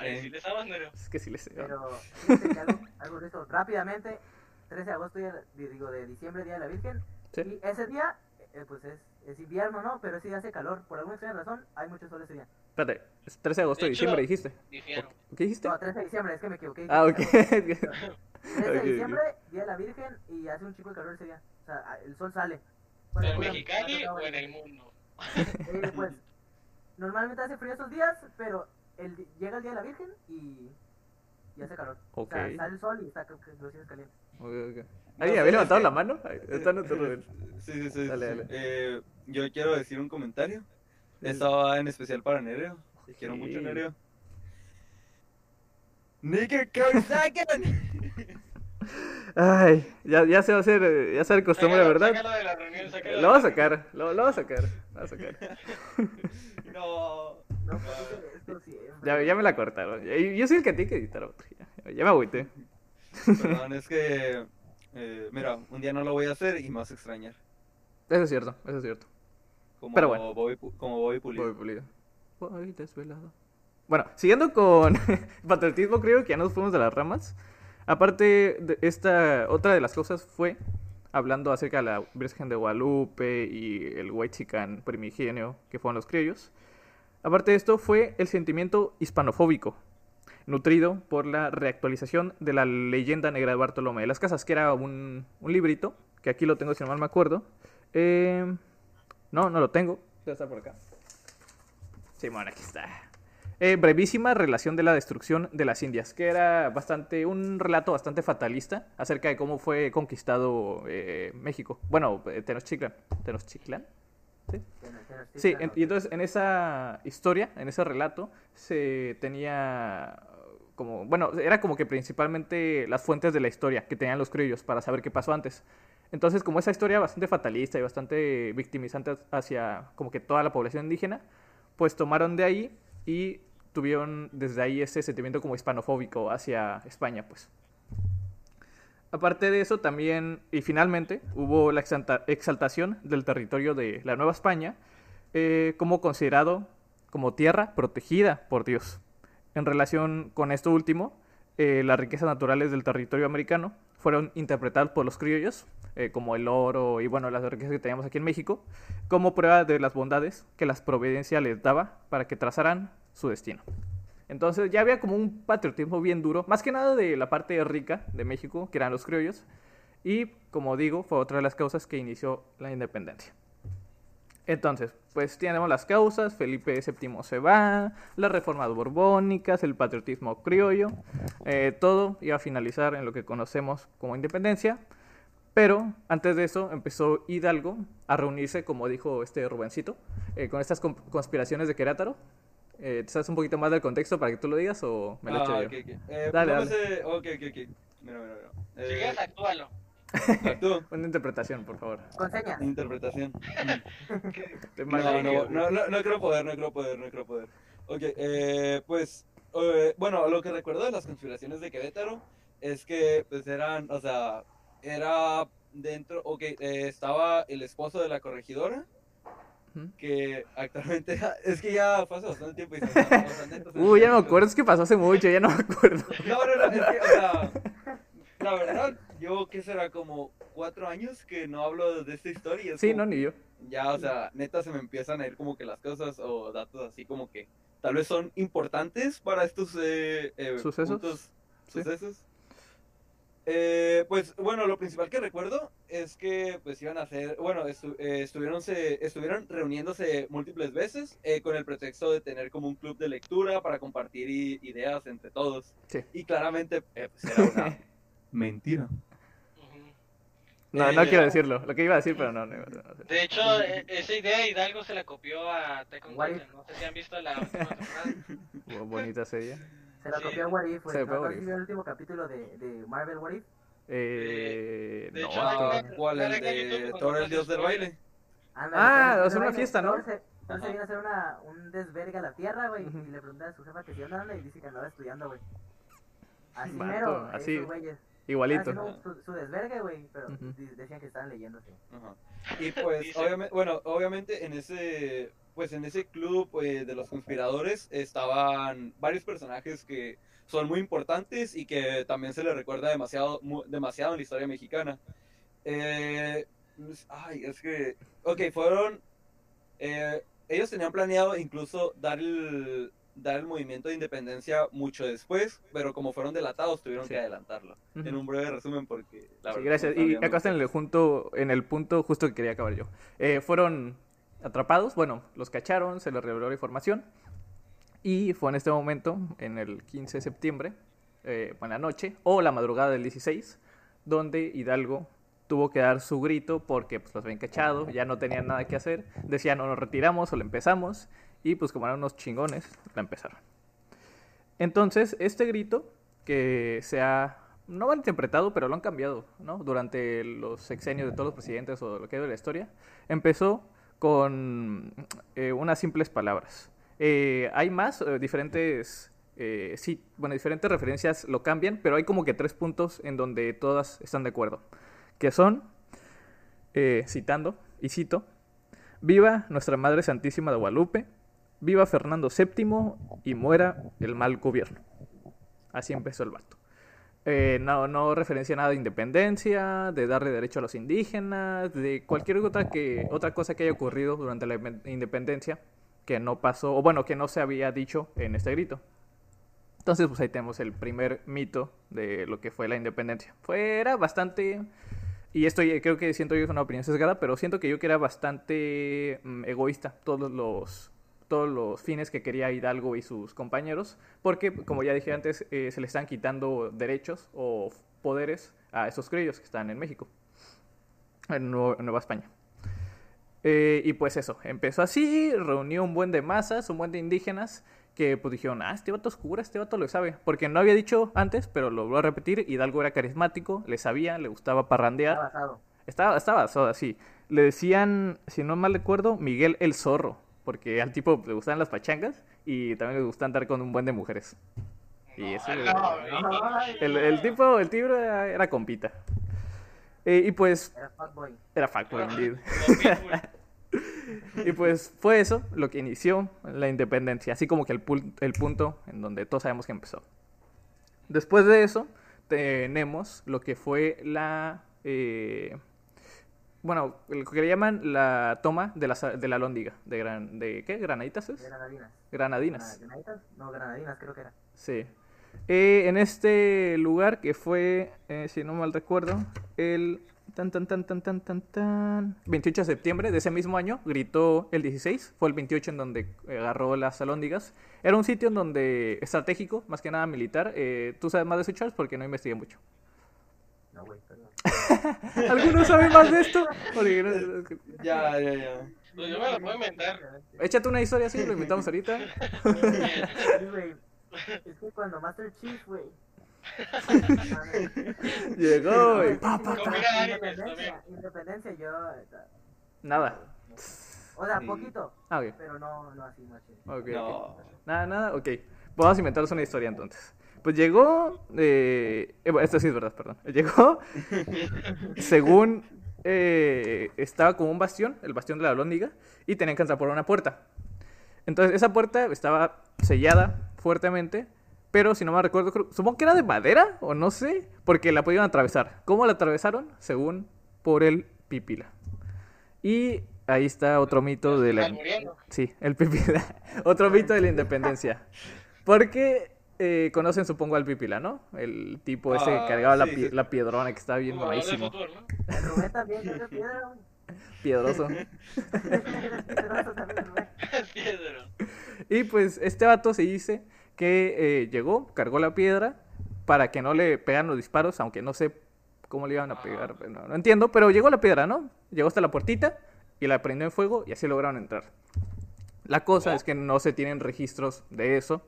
C: Ay, si le sabes, Nero.
A: Es que sí le sé.
E: Pero algo, algo de esto, rápidamente, 13 de agosto, día, digo, de diciembre, Día de la Virgen,
A: Sí.
E: y ese día, eh, pues es, es invierno, ¿no? Pero ese día hace calor, por alguna extraña razón, hay mucho sol ese día.
A: Espérate, es 13 de agosto de diciembre, dijiste.
C: Difiero.
A: ¿Qué dijiste?
E: No, 13 de diciembre, es que me equivoqué.
A: Ah, ok.
E: 13 de diciembre, Día de la Virgen, y hace un chico de calor ese día. O sea, el sol sale. Bueno,
C: ¿En
E: bueno,
C: Mexicali o en el mundo?
E: Eh, pues, normalmente hace frío esos días, pero el, llega el Día de la Virgen y, y hace calor.
A: Ok.
E: O sea, sale el sol y está creo que los días calientes.
A: Ok, ok.
D: No,
A: ¿Alguien
D: sí,
A: había levantado
D: que-
A: la mano? Está en otro.
D: Sí, sí, sí.
A: Dale,
D: sí.
A: dale.
D: Eh, yo quiero decir un comentario. Estaba en especial para Nereo. Te quiero
A: Sí.
D: mucho, Nereo. Nigga Kawsakan.
A: Ay, ya, ya se va a hacer, eh, ya se va a costumbre,
C: Sácalo-
A: ¿verdad?
C: sácalo de la reunión, sácalo de
A: Lo vamos a sacar, lo, lo vamos a sacar, lo vamos a sacar.
D: No.
E: No, pues siempre.
A: Ya, ya me la cortaron. Yo soy el que tiene que editar otro. Ya, ya me agüité.
D: Perdón, es que. eh, mira, un día no lo voy a hacer y me vas a extrañar.
A: Eso es cierto, eso es cierto.
D: Como
A: Pero bueno.
D: Bobby, como Bobby Pulido.
A: Voy pulido. Voy desvelado. Bueno, siguiendo con patriotismo, creo que ya nos fuimos de las ramas. Aparte de esta, otra de las cosas fue hablando acerca de la Virgen de Guadalupe y el Huaychican primigenio que fueron los criollos. Aparte de esto fue el sentimiento hispanofóbico, nutrido por la reactualización de la leyenda negra de Bartolomé de las Casas, que era un, un librito, que aquí lo tengo si no mal me acuerdo. Eh, no, no lo tengo. Debe estar por acá. Sí, bueno, aquí está. Eh, brevísima relación de la destrucción de las Indias, que era bastante un relato bastante fatalista acerca de cómo fue conquistado eh, México. Bueno, Tenochtitlan. ¿Tenochtitlan? ¿Sí? Sí, en- y entonces en esa historia, en ese relato, se tenía bueno, era como que principalmente las fuentes de la historia que tenían los criollos para saber qué pasó antes. Entonces, como esa historia bastante fatalista y bastante victimizante hacia como que toda la población indígena, pues tomaron de ahí y tuvieron desde ahí ese sentimiento como hispanofóbico hacia España, pues. Aparte de eso, también, y finalmente, hubo la exalta- exaltación del territorio de la Nueva España eh, como considerado como tierra protegida por Dios. En relación con esto último, eh, las riquezas naturales del territorio americano fueron interpretadas por los criollos, eh, como el oro y bueno, las riquezas que teníamos aquí en México, como prueba de las bondades que la providencia les daba para que trazaran su destino. Entonces ya había como un patriotismo bien duro, más que nada de la parte rica de México, que eran los criollos, y como digo, fue otra de las causas que inició la independencia. Entonces, pues tenemos las causas, Felipe VII se va, las reformas borbónicas, el patriotismo criollo, eh, todo iba a finalizar en lo que conocemos como independencia, pero antes de eso empezó Hidalgo a reunirse, como dijo este Rubencito, eh, con estas con- conspiraciones de Querétaro. Eh, ¿te ¿Sabes un poquito más del contexto para que tú lo digas o me lo echo
D: Ah,
A: yo?
D: ok, ok. Eh,
A: Dale,
D: me
A: dale.
D: sé- Ok, ok, ok. Mira, mira, mira.
C: Si
D: Eh,
C: quieres, actúalo.
D: Actúo.
A: Una interpretación, por favor.
E: Con señas.
D: Interpretación.
A: Te
D: No, no, no, no, no creo poder, no creo poder, no creo poder. Ok, eh, pues, eh, bueno, lo que recuerdo de las conspiraciones de Querétaro es que, pues, eran, o sea, era dentro, ok, eh, estaba el esposo de la corregidora, que actualmente, es que ya fue hace bastante tiempo y se o sea, se
A: Uy, ya no me acuerdo, es que pasó hace mucho, ya no me acuerdo.
D: No, no, no, es que, o sea, la verdad, yo, ¿qué será? Como cuatro años que no hablo de esta historia. es
A: Sí, no, ni yo.
D: ya, o sea, neta se me empiezan a ir como que las cosas o datos así como que tal vez son importantes para estos eh, eh,
A: ¿Sucesos?
D: puntos-
A: Sí.
D: sucesos. Eh, pues bueno, lo principal que recuerdo es que pues iban a hacer, bueno, estu- eh, estuvieron, se, estuvieron reuniéndose múltiples veces eh, con el pretexto de tener como un club de lectura para compartir ideas entre todos.
A: Sí.
D: Y claramente pues, era una mentira.
A: No, no
D: Eh,
A: quiero decirlo. Lo que iba a decir, pero no. no, no, no.
C: De hecho, e- esa idea Hidalgo se la copió a Titan. No sé si han visto la última temporada.
A: Bo- Bonita serie.
E: Se la
C: Sí.
E: copió What If, güey.
A: Se
E: ¿No
A: fue What
E: ¿No
A: If.
E: vio el último capítulo de, de Marvel What If?
A: Eh,
C: de
A: no.
C: hecho,
D: Ah, ¿Cuál? El de Thor, el dios del baile.
A: Ah,
E: Thor-
A: o sea, una fiesta, ¿no?
E: Se,
D: Ajá.
E: vino a hacer una, un desvergue a la tierra, güey. Y le pregunta a su jefa que si anda y dice que andaba estudiando, güey. Así
A: Vato,
E: mero,
A: así,
E: esos güeyes.
A: Igualito.
E: Su, su desvergue, güey. Pero decían que estaban leyéndose.
D: Ajá. Y pues,
C: Dice-
D: obviamente, bueno, obviamente en ese, pues en ese club eh, de los conspiradores estaban varios personajes que son muy importantes y que también se les recuerda demasiado, mu- demasiado en la historia mexicana. Eh, ay, es que, ok, fueron, eh, ellos tenían planeado incluso dar el, dar el movimiento de independencia mucho después, pero como fueron delatados tuvieron
A: Sí.
D: que adelantarlo.
A: Ujú.
D: En un breve resumen porque la
A: Sí,
D: verdad
A: gracias.
D: no
A: Y acá está en el, junto, en el punto justo que quería acabar yo. Eh, fueron atrapados, bueno, los cacharon, se les reveló la información. Y fue en este momento, en el 15 de septiembre, eh, en la noche, o la madrugada del 16, donde Hidalgo tuvo que dar su grito porque pues, los habían cachado, ya no tenían nada que hacer. Decían o nos retiramos o la empezamos. Y pues como eran unos chingones, la empezaron. Entonces, este grito que se ha no mal interpretado, pero lo han cambiado, ¿no? Durante los sexenios de todos los presidentes o lo que ido de la historia, empezó con eh, unas simples palabras. Eh, hay más, eh, diferentes, sí, bueno, diferentes referencias lo cambian, pero hay como que tres puntos en donde todas están de acuerdo, que son, citando, y cito, Viva Nuestra Madre Santísima de Guadalupe, viva Fernando VII y muera el mal gobierno. Así empezó el vato. Eh, no, no referencia nada de independencia, de darle derecho a los indígenas, de cualquier otra, que, otra cosa que haya ocurrido durante la independencia que no pasó, o bueno, que no se había dicho en este grito. Entonces, pues ahí tenemos el primer mito de lo que fue la independencia. Fue, era bastante, y esto creo que siento yo es una opinión sesgada, pero siento que yo que era bastante mm, egoísta todos los, todos los fines que quería Hidalgo y sus compañeros, porque, como ya dije antes, eh, se le están quitando derechos o poderes a esos criollos que están en México, en, en Nueva España. Eh, y pues eso, empezó así, reunió un buen de masas, un buen de indígenas, que pues dijeron, ah, este vato es cura, este vato lo sabe, porque no había dicho antes, pero lo voy a repetir, Hidalgo era carismático, le sabía, le gustaba parrandear,
E: basado.
A: estaba, estaba basado así. Le decían, si no mal recuerdo, Miguel el Zorro, porque al tipo le gustaban las pachangas y también le gusta andar con un buen de mujeres. Y eso, el, el tipo, el tipo era, era compita. Eh, y pues
E: Era fuckboy.
A: era fuckboy, indeed. Y pues fue eso lo que inició la independencia, así como que el, el punto en donde todos sabemos que empezó. Después de eso, tenemos lo que fue la... eh, bueno, lo que le llaman la toma de la, de la lóndiga. De, gran, de ¿Qué? ¿Granaditas es?
E: Granadinas.
A: Granadinas.
E: ¿Granaditas? No, granadinas creo que era.
A: Sí. Eh, en este lugar que fue, eh, si no mal recuerdo, el tan tan tan tan tan tan tan 28 de septiembre de ese mismo año, gritó el 16, fue el 28 en donde agarró las alóndigas. Era un sitio en donde estratégico, más que nada militar. Eh, ¿Tú sabes más de eso, Charles? Porque no investigué mucho.
E: No, güey, perdón.
A: ¿Alguno sabe más de esto? Porque no-
D: Ya, ya, ya.
C: Pues yo me lo puedo inventar.
A: Échate una historia así, lo invitamos ahorita.
E: Sí, güey. Es que cuando Master Chief, güey.
A: Llegó y...
E: pa,
C: pa, pa. Combina animes
E: Independencia, independencia, yo.
A: Nada.
E: O sea, poquito,
A: Ah, ok.
E: pero no, no así, machín.
A: Ok, ok.
D: No.
A: Nada, nada, ok. Vamos a inventarnos una historia entonces. Pues llegó, eh, eh, esto sí es verdad, perdón. Llegó, según eh, estaba como un bastión, el bastión de la Lóndiga, y tenían que entrar por una puerta. Entonces esa puerta estaba sellada fuertemente, pero si no me recuerdo, supongo que era de madera o no sé, porque la podían atravesar. ¿Cómo la atravesaron? Según por el pipila. Y ahí está otro mito de la... Sí, el pipila. Otro mito de la independencia. Porque eh, conocen, supongo, al Pipila, ¿no? El tipo ese que
D: Ah,
A: cargaba la,
D: sí,
A: pie-
D: sí.
A: la piedrona que estaba bien
E: tiene piedra.
A: Piedroso.
E: Piedroso también, Rubén.
C: Piedro.
A: Y pues este vato se dice que eh, llegó, cargó la piedra para que no le pegaran los disparos, aunque no sé cómo le iban a pegar, no, no entiendo, pero llegó la piedra, ¿no? Llegó hasta la puertita y la prendió en fuego y así lograron entrar. La cosa es que no se tienen registros de eso.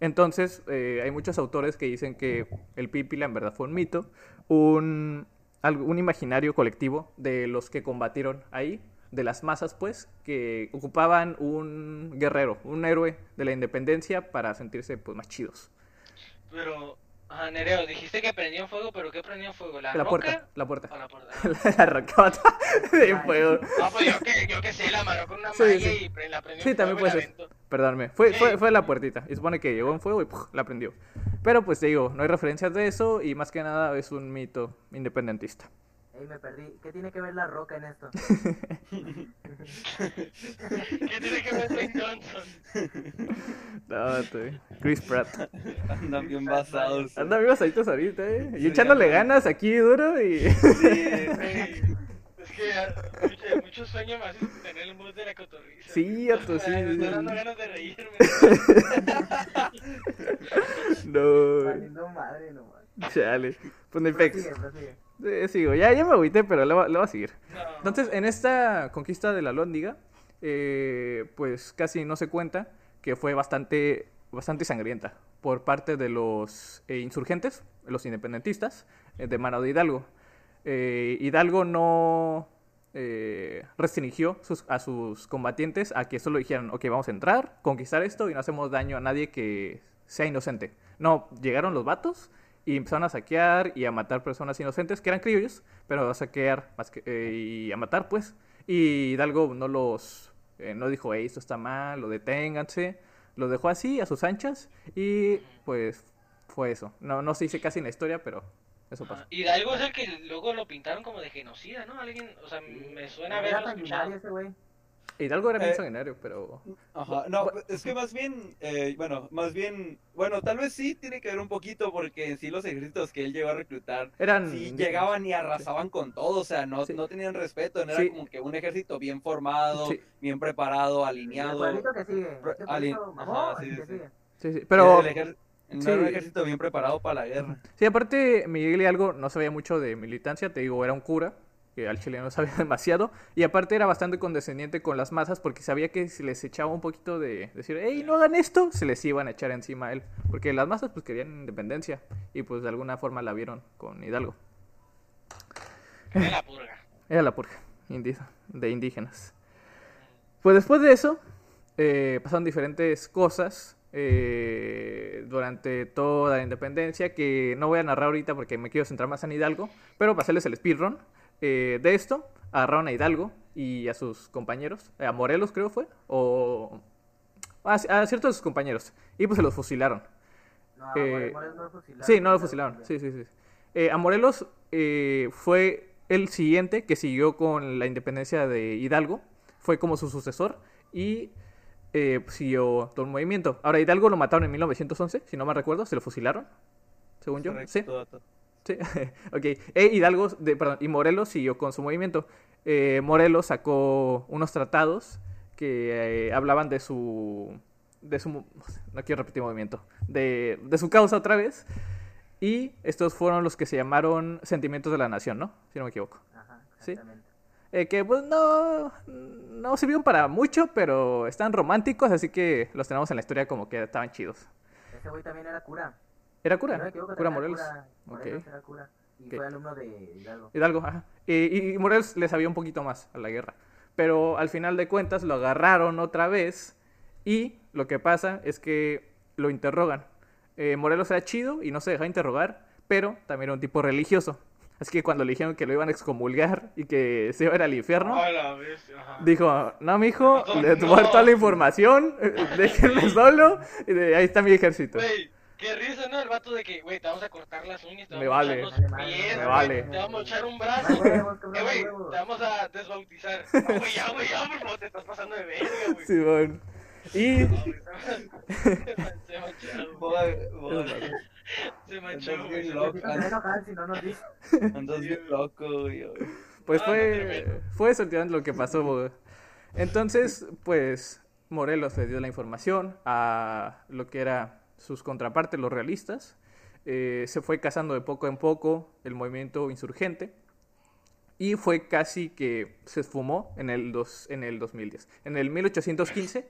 A: Entonces, eh, hay muchos autores que dicen que el Pípila en verdad fue un mito, un, un imaginario colectivo de los que combatieron ahí, de las masas, pues, que ocupaban un guerrero, un héroe de la independencia para sentirse pues, más chidos.
C: Pero, ah, Nereo, dijiste que prendía en fuego, pero ¿qué prendía en fuego? ¿La,
A: La
C: roca?
A: puerta, la
C: O
A: puerta.
C: la puerta.
A: La arrancaba de fuego.
C: Ah, pues yo que, yo que sé, la amarró con una
A: Sí,
C: malla
A: sí.
C: y la prendió
A: Sí, también
C: fuego y
A: puede
C: la
A: ser.
C: aventó.
A: Perdónme, fue, fue,
C: Sí.
A: fue la puertita. Y supone que llegó en fuego y ¡puf! la prendió. Pero pues te digo, no hay referencias de eso y más que nada es un mito independentista.
E: Ey, me perdí. ¿Qué tiene que ver la roca en esto?
C: ¿Qué tiene que ver Dwayne Johnson?
A: No, estoy- Chris Pratt.
D: Andan bien basados.
A: Anda bien basaditos ahorita, eh. Y
D: Sí,
A: echándole ganas aquí duro y.
C: Güey, Es que ah, mucho, mucho sueño más es tener el mood de la cotorriza.
A: Sí, sí,
C: Me
A: sí,
C: está
A: sí.
C: dando ganas de reírme.
A: no.
E: Valiendo madre nomás.
A: Chale. Pues no hay pex. Eh, sigo, ya, ya me agüité, pero le voy, le voy a seguir.
C: No.
A: Entonces, en esta conquista de la Lóndiga, eh, pues casi no se cuenta que fue bastante, bastante sangrienta por parte de los eh, insurgentes, los independentistas, eh, de mano de Hidalgo. Eh, Hidalgo no eh, restringió a sus combatientes a que solo dijeran, ok, vamos a entrar, conquistar esto y no hacemos daño a nadie que sea inocente. No, llegaron los vatos y empezaron a saquear y a matar personas inocentes que eran criollos, pero a saquear eh, y a matar, pues. Y Hidalgo no los. eh, no dijo, hey, esto está mal, lo deténganse. Lo dejó así, a sus anchas, y pues fue eso. No, no se dice casi en la historia, pero eso pasó.
C: Ah, Hidalgo es el que luego lo pintaron como de genocida, ¿no? Alguien, o sea, me suena
E: sanguinario
C: escuchado.
E: ese güey.
A: Hidalgo era bien
D: Eh,
A: sanguinario, pero.
D: Ajá, no,
A: Bu-
D: es que más bien, eh, bueno, más bien, bueno, tal vez sí tiene que ver un poquito porque en sí los ejércitos que él llegó a reclutar,
A: Eran.
D: sí
A: indígenas.
D: llegaban y arrasaban con todo, o sea, no,
A: Sí.
D: no tenían respeto, no era
A: Sí.
D: como que un ejército bien formado,
A: Sí.
D: bien preparado,
E: El
D: alineado.
E: pueblito que sigue. Este
D: ajá, sí,
E: que
D: sí.
E: sigue.
A: Sí, sí. Pero.
D: El no
A: sí.
D: era un ejército bien preparado para la guerra.
A: Sí, aparte, Miguel Hidalgo no sabía mucho de militancia, te digo, era un cura, que al chileno no sabía demasiado, y aparte era bastante condescendiente con las masas porque sabía que si les echaba un poquito de decir, hey, no hagan esto, se les iban a echar encima a él, porque las masas pues querían independencia, y pues de alguna forma la vieron con Hidalgo.
C: Era la purga.
A: Era la purga de indígenas. Pues después de eso, eh, pasaron diferentes cosas eh, durante toda la independencia que no voy a narrar ahorita porque me quiero centrar más en Hidalgo, pero para hacerles el speedrun eh, de esto, agarraron a Hidalgo y a sus compañeros, eh, a Morelos creo fue, o a, a ciertos de sus compañeros, y pues se los fusilaron.
E: No,
A: Eh,
E: Morelos- no lo fusilaron.
A: Sí, no lo fusilaron. Sí, sí, sí. A Morelos fue el siguiente que siguió con la independencia de Hidalgo. Fue como su sucesor y eh, siguió todo el movimiento. Ahora, Hidalgo lo mataron en 1911, si no me recuerdo. Se lo fusilaron, según yo. Sí. Sí, ok. E Hidalgo, de, perdón, y Morelos siguió con su movimiento. Eh, Morelos sacó unos tratados que eh, hablaban de su, de su, no quiero repetir movimiento, de, de su causa otra vez. Y estos fueron los que se llamaron Sentimientos de la Nación, ¿no? Si no me equivoco.
E: Ajá,
A: Sí. Eh, que pues no, no sirvieron para mucho, pero están románticos, así que los tenemos en la historia como que estaban chidos.
E: Ese güey también era cura.
A: ¿Era
E: Si no
A: cura? ¿Cura
E: también
A: Morelos?
E: era cura. Morelos
A: Ok.
E: era cura. Y
A: Ok.
E: fue alumno de Hidalgo.
A: Hidalgo, ajá. Y, y Morelos le sabía un poquito más a la guerra. Pero al final de cuentas lo agarraron otra vez y lo que pasa es que lo interrogan. Eh, Morelos era chido y no se dejaba interrogar, pero también era un tipo religioso. Así que cuando le dijeron que lo iban a excomulgar y que se iba a ir al infierno, dijo, no, mijo,
C: No,
A: voy toda la información, déjenme solo, y de ahí está mi ejército.
C: Güey, qué risa, ¿no? El vato de que, güey, te vamos a cortar las uñas, te
A: Me
C: vamos
A: vale.
C: a echar
E: Me
C: pies,
A: me
C: güey,
A: vale.
C: te vamos a echar un brazo. Eh,
E: huevos.
C: te vamos a desbautizar. No, güey, ya, güey, ya, por favor, te estás pasando de verga, güey.
A: Simón. Y
C: Se manchó,
D: Andas bien loco,
E: si no nos dice.
D: andas bien loco, güey.
A: pues
C: Ah, no
A: fue,
C: tremendo.
A: fue eso literalmente lo que pasó. bo. Entonces, pues Morelos le dio la información a lo que era sus contrapartes, los realistas. Eh, se fue casando de poco en poco el movimiento insurgente. Y fue casi que se esfumó en el, dos, en el 2010. En el 1815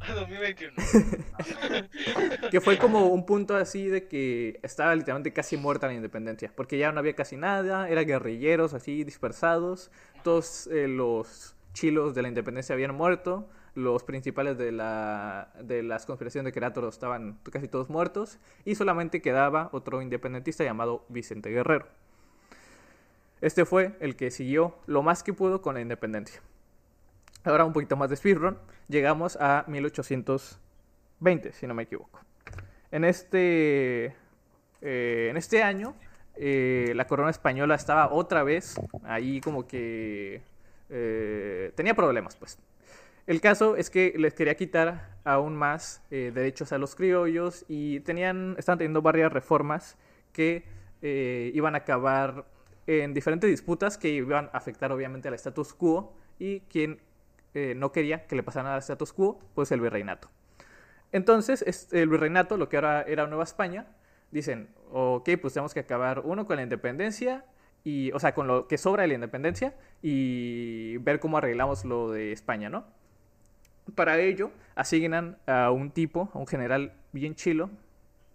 C: 2021.
A: que fue como un punto así de que estaba literalmente casi muerta la independencia, porque ya no había casi nada, eran guerrilleros así dispersados, todos eh, los chilos de la independencia habían muerto, los principales de, la, de las conspiraciones de Querétaro estaban casi todos muertos, y solamente quedaba otro independentista llamado Vicente Guerrero. Este fue el que siguió lo más que pudo con la independencia. Ahora un poquito más de speedrun, llegamos a 1820, si no me equivoco. En este, eh, en este año, eh, la corona española estaba otra vez ahí como que eh, tenía problemas, pues. El caso es que les quería quitar aún más derechos a los criollos y tenían, estaban teniendo varias reformas que iban a acabar en diferentes disputas que iban a afectar obviamente al status quo y quien eh, no quería que le pasaran al status quo, pues el virreinato. Entonces, es- el virreinato, lo que ahora era Nueva España, dicen, ok, pues tenemos que acabar uno con la independencia, y, o sea, con lo que sobra de la independencia y ver cómo arreglamos lo de España, ¿no? Para ello, asignan a un tipo, a un general bien chilo,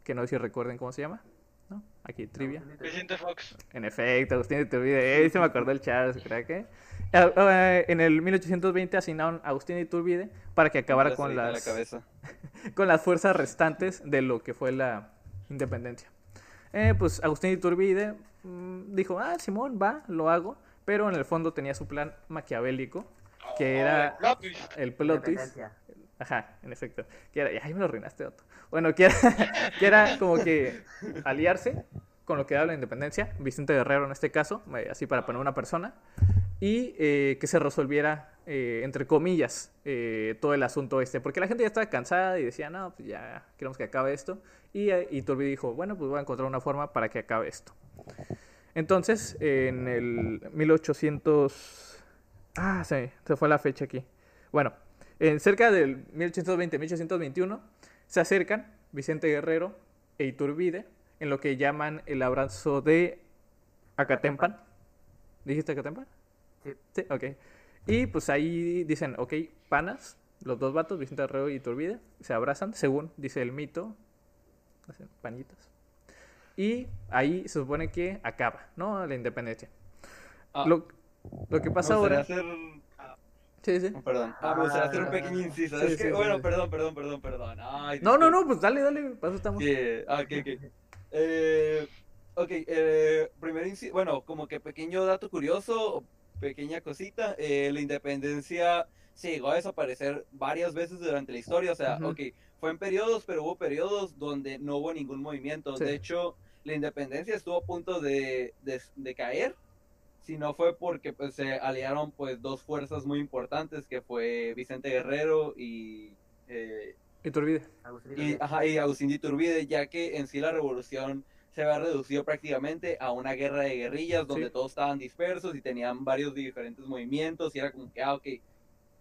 A: que no sé si recuerden cómo se llama, ¿no? Aquí, trivia.
C: Vicente Fox.
A: En efecto, Agustín de Iturbide. Eh, se me acordó el Charles, ¿cree que? Ah, ah, En el 1820 asignaron a Agustín de Iturbide para que acabara con las,
D: la cabeza.
A: con las fuerzas restantes de lo que fue la independencia. Eh, pues Agustín de Iturbide mm, dijo, ah, Simón, va, lo hago. Pero en el fondo tenía su plan maquiavélico, que era
C: Oh, twist.
A: el plot twist.
E: Independencia.
A: Ajá, en efecto. Que era, ay, me lo arruinaste, Otto. Bueno, que era, que era como que aliarse con lo que era la independencia, Vicente Guerrero en este caso, eh, así para poner una persona, y eh, que se resolviera, eh, entre comillas, eh, todo el asunto este, porque la gente ya estaba cansada y decía, no, pues ya queremos que acabe esto, y, eh, Iturbide dijo, bueno, pues voy a encontrar una forma para que acabe esto. Entonces, en el 1800... Ah, se, se fue la fecha aquí. Bueno, en cerca del 1820-1821 se acercan Vicente Guerrero e Iturbide en lo que llaman el abrazo de Acatempan. ¿Dijiste Acatempan?
E: Sí.
A: Sí, ok. Y pues ahí dicen, ok, panas, los dos vatos, Vicente Guerrero y Iturbide, se abrazan, según dice el mito, hacen panitas. Y ahí se supone que acaba, ¿no? La independencia.
D: Ah,
A: Lo, lo que pasa ahora...
D: hacer...
A: Sí, sí.
D: Perdón. Ah, me gustaría hacer un
E: Ah.
D: pequeño inciso.
A: Sí,
D: es
A: sí,
D: que,
A: sí,
D: bueno,
A: sí.
D: perdón, perdón, perdón, perdón. Ay,
A: No, no, no, pues dale, dale, para eso estamos.
D: Sí, ah, ok, ok. Eh, ok, eh, primer inci- bueno, como que pequeño dato curioso, pequeña cosita, eh, la independencia se llegó a desaparecer varias veces durante la historia, o sea,
A: Ujú.
D: ok, fue en periodos, pero hubo periodos donde no hubo ningún movimiento.
A: Sí.
D: De hecho, la independencia estuvo a punto de, de, de caer, si no fue porque pues, se aliaron pues dos fuerzas muy importantes, que fue Vicente Guerrero y... eh,
A: Iturbide.
E: Agustín
D: y, ajá, y Agustín de Iturbide, ya que en sí la revolución se había reducido prácticamente a una guerra de guerrillas donde
A: Sí.
D: todos estaban dispersos y tenían varios diferentes movimientos y era como que, ah, ok,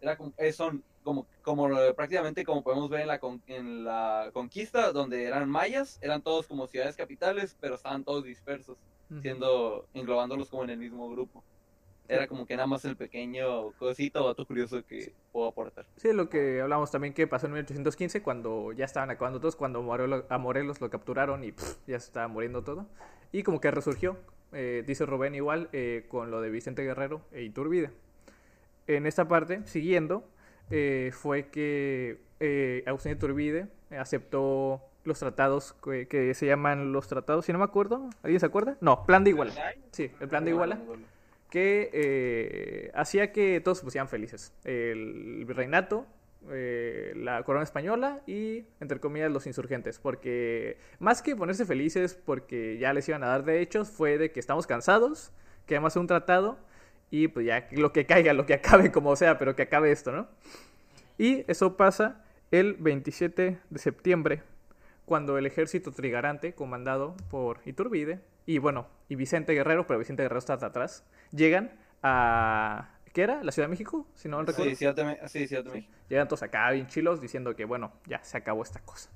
D: era como, eh, son como, como prácticamente como podemos ver en la, con- en la conquista, donde eran mayas, eran todos como ciudades capitales, pero estaban todos dispersos, siendo, englobándolos como en el mismo grupo. Era como que nada más el pequeño cosito o dato curioso que puedo aportar.
A: Sí, lo que hablamos también que pasó en 1815, cuando ya estaban acabando todos, cuando Morelos- a Morelos lo capturaron y pff, ya se estaba muriendo todo. Y como que resurgió, eh, dice Rubén igual, eh, con lo de Vicente Guerrero e Iturbide. En esta parte, siguiendo, eh, fue que eh, Agustín Iturbide aceptó los tratados que, que se llaman los tratados, si no me acuerdo, ¿alguien se acuerda? No, Plan de Iguala. Sí, el Plan de Iguala que eh, hacía que todos se pusieran felices. El virreinato, eh, la corona española y, entre comillas, los insurgentes. Porque más que ponerse felices porque ya les iban a dar derechos, fue de que estamos cansados, queremos hacer un tratado y pues ya lo que caiga, lo que acabe como sea, pero que acabe esto, ¿no? Y eso pasa el 27 de septiembre, cuando el ejército trigarante, comandado por Iturbide, y bueno, y Vicente Guerrero, pero Vicente Guerrero está hasta atrás, llegan a... ¿Qué era? ¿La Ciudad de México? Si no recuerdo.
D: Sí, Ciudad de, sí, Ciudad de México.
A: Llegan todos acá bien chilos diciendo que, bueno, ya se acabó esta cosa.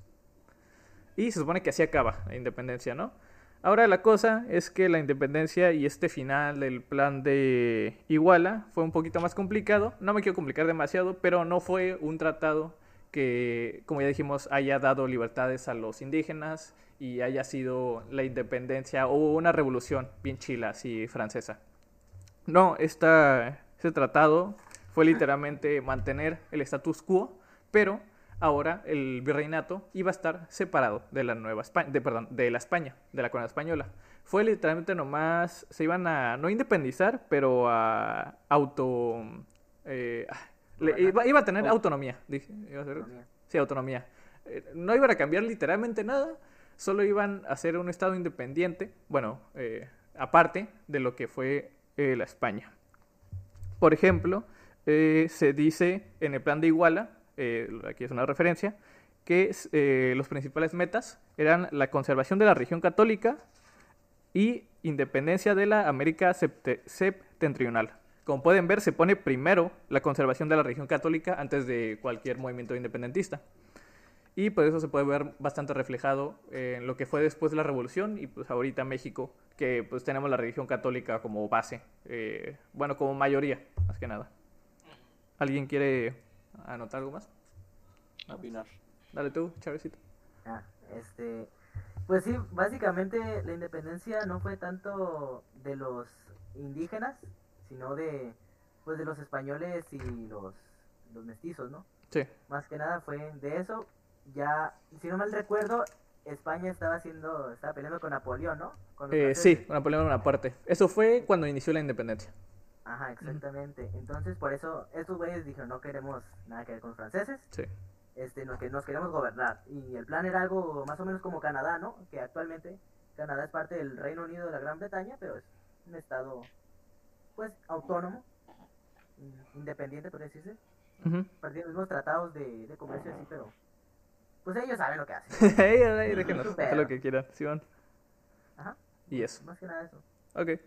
A: Y se supone que así acaba la independencia, ¿no? Ahora la cosa es que la independencia y este final del plan de Iguala fue un poquito más complicado. No me quiero complicar demasiado, pero no fue un tratado que, como ya dijimos, haya dado libertades a los indígenas y haya sido la independencia o una revolución bien chila, así francesa. No, esta, este tratado fue literalmente mantener el status quo, pero ahora el virreinato iba a estar separado de la nueva España, de, perdón, de la España, de la corona española. Fue literalmente nomás, se iban a no independizar, pero a auto... eh, le- iba, iba a tener autonomía, dije. iba a ser-. Sí, autonomía. Eh, no iban a cambiar literalmente nada, solo iban a ser un estado independiente, bueno, eh, aparte de lo que fue eh, la España. Por ejemplo, eh, se dice en el plan de Iguala, aquí es una referencia, que los principales metas eran la conservación de la región católica y independencia de la América septe- septentrional. Como pueden ver, se pone primero la conservación de la región católica antes de cualquier movimiento independentista. Y pues eso se puede ver bastante reflejado en lo que fue después de la revolución y pues ahorita México, que pues tenemos la religión católica como base, eh, bueno, como mayoría, más que nada. ¿Alguien quiere anotar algo más?
D: Opinar.
A: Dale tú, Chavezito.
E: Ah, este, pues sí, básicamente la independencia no fue tanto de los indígenas, sino de, pues de los españoles y los, los mestizos, ¿no?
A: Sí.
E: Más que nada fue de eso. Ya, si no mal recuerdo, España estaba haciendo, estaba peleando con Napoleón, ¿no? Con
A: Eh, sí, Napoleón Bonaparte. Eso fue cuando inició la independencia.
E: Ajá, exactamente. Entonces, por eso, estos güeyes dijeron, no queremos nada que ver con los franceses,
A: Sí.
E: este, no, que nos queremos gobernar. Y el plan era algo más o menos como Canadá, ¿no? Que actualmente Canadá es parte del Reino Unido de la Gran Bretaña, pero es un estado, pues, autónomo, in- independiente, por decirse.
A: Ujú.
E: Partiendo de los mismos tratados de, de comercio así, pero, pues ellos saben lo que hacen.
A: Ey, ey, déjenos,
E: Súper.
A: haz lo que quieran, Simón.
E: Ajá.
A: Y eso.
E: Más que nada eso.
A: Ok.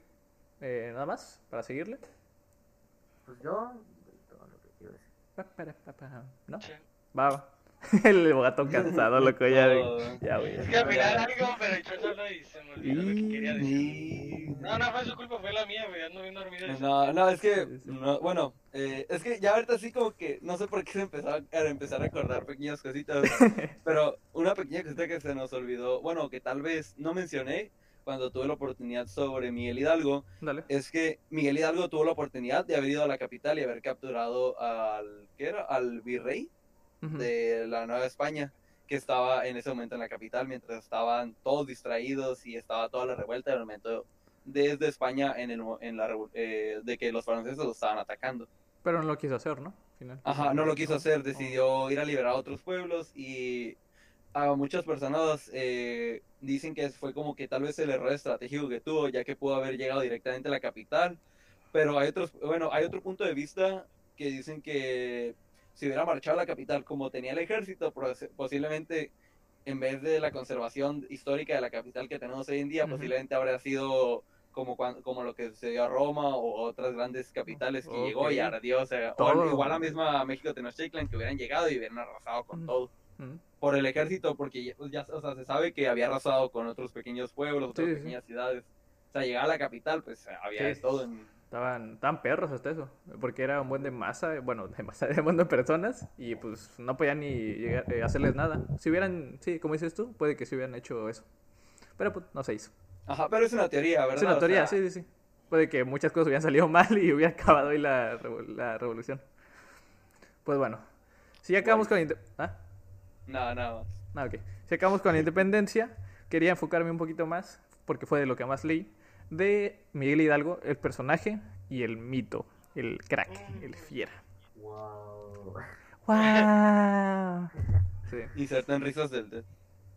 A: Eh, ¿Nada más? ¿Para seguirle?
E: Pues yo, todo lo que quiero decir.
A: Pa, para, pa, pa. ¿No?
C: Sí.
A: Va, va. El gato cansado, loco, ya.
D: No.
A: Ya, güey.
C: Es que al final algo, pero echó solo y se me olvidó lo que quería decir. No, no fue su culpa, fue la mía, güey. Ando bien dormido.
D: No, no, es que, no, bueno, eh, es que ya ahorita sí como que, no sé por qué se empezó a, a empezar a recordar pequeñas cositas, pero una pequeña cosita que se nos olvidó, bueno, que tal vez no mencioné cuando tuve la oportunidad sobre Miguel Hidalgo,
A: Dale.
D: es que Miguel Hidalgo tuvo la oportunidad de haber ido a la capital y haber capturado al, ¿qué era? Al virrey De la Nueva España, que estaba en ese momento en la capital, mientras estaban todos distraídos y estaba toda la revuelta en el momento desde España en el, en la, eh, de que los franceses lo estaban atacando.
A: Pero no lo quiso hacer, ¿no? Al Final.
D: Ajá, no lo quiso hacer, decidió ir a liberar a otros pueblos y a muchas personas eh, dicen que fue como que tal vez el error estratégico que tuvo, ya que pudo haber llegado directamente a la capital, pero hay otros, bueno, hay otro punto de vista que dicen que si hubiera marchado a la capital como tenía el ejército, pos- posiblemente en vez de la conservación histórica de la capital que tenemos hoy en día, posiblemente habría sido como, como lo que sucedió a Roma o otras grandes capitales que llegó y ardió, o sea, o
A: Todo.
D: igual la misma México Tenochtitlan que hubieran llegado y hubieran arrasado con todo por el ejército, porque ya, pues, ya, o sea, se sabe que había arrasado con otros pequeños pueblos, otras
A: Sí, sí.
D: pequeñas ciudades. O sea, llegar a la capital, pues había
A: Sí,
D: todo. En...
A: Estaban, estaban perros hasta eso, porque era un buen de masa, bueno, de masa, de un buen de personas, y pues no podían ni llegar, eh, hacerles nada. Si hubieran, sí, como dices tú, puede que se hubieran hecho eso. Pero pues no se hizo.
D: Ajá, pero es una teoría, ¿verdad?
A: Es una
D: O
A: teoría,
D: sea,
A: sí, sí, sí. Puede que muchas cosas hubieran salido mal y hubiera acabado ahí la, la revolución. Pues bueno, si ya acabamos con... la inde- ¿Ah?
D: No, nada más.
A: Ah, ok. Si acabamos con la independencia, quería enfocarme un poquito más, porque fue de lo que más leí, de Miguel Hidalgo, el personaje y el mito, el crack, el fiera.
E: Wow.
A: ¡Wow! Sí.
D: Inserten risas del TED.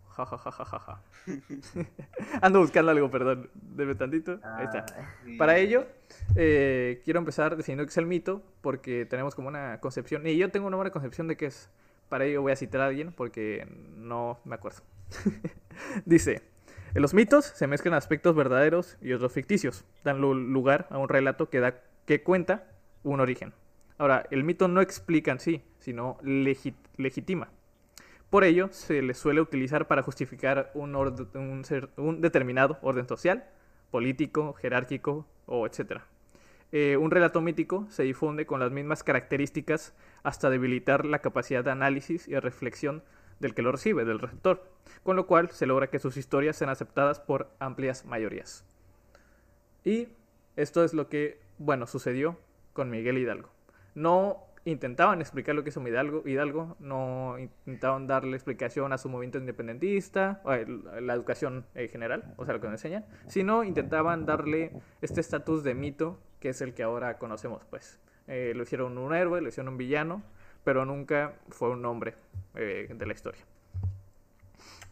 A: Ja, ja, ja, ja, ja. Ando buscando algo, perdón. Deme tantito. Ahí está.
E: Ah,
D: Y-
A: Para ello, eh, quiero empezar definiendo qué es el mito, porque tenemos como una concepción, y yo tengo una buena concepción de qué es, para ello voy a citar a alguien porque no me acuerdo. Dice, en los mitos se mezclan aspectos verdaderos y otros ficticios, dan lu- lugar a un relato que, da, que cuenta un origen. Ahora, el mito no explica en sí, sino legi- legitima. Por ello, se le suele utilizar para justificar un determinado orden social, político, jerárquico o etc. Eh, un relato mítico se difunde con las mismas características hasta debilitar la capacidad de análisis y reflexión del que lo recibe, del receptor, con lo cual se logra que sus historias sean aceptadas por amplias mayorías. Y esto es lo que, bueno, sucedió con Miguel Hidalgo. No intentaban explicar lo que hizo Hidalgo, Hidalgo no intentaban darle explicación a su movimiento independentista, o la educación en general, o sea, lo que nos enseñan, sino intentaban darle este estatus de mito que es el que ahora conocemos, pues. Eh, lo hicieron un héroe, lo hicieron un villano, pero nunca fue un hombre eh, de la historia.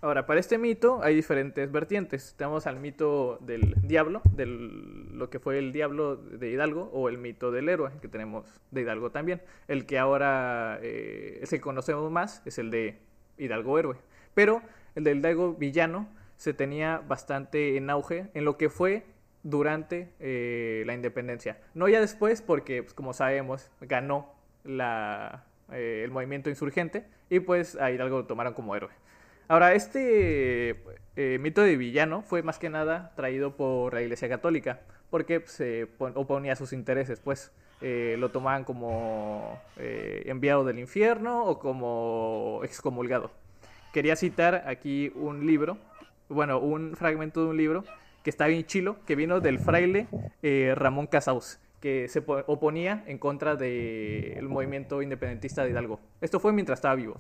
A: Ahora, para este mito hay diferentes vertientes. Tenemos al mito del diablo, de lo que fue el diablo de Hidalgo, o el mito del héroe, que tenemos de Hidalgo también. El que ahora eh, es el que conocemos más es el de Hidalgo héroe. Pero el del Hidalgo villano se tenía bastante en auge en lo que fue durante eh, la independencia. No ya después, porque pues, como sabemos, ganó la, eh, el movimiento insurgente y pues a Hidalgo lo tomaron como héroe. Ahora, este eh, mito de villano fue más que nada traído por la Iglesia Católica, porque se pon- oponía a sus intereses, pues eh, lo tomaban como enviado del infierno o como excomulgado. Quería citar aquí un libro, bueno, un fragmento de un libro que está bien chilo, que vino del fraile Ramón Casaus, que se po- oponía en contra del movimiento independentista de Hidalgo. Esto fue mientras estaba vivo.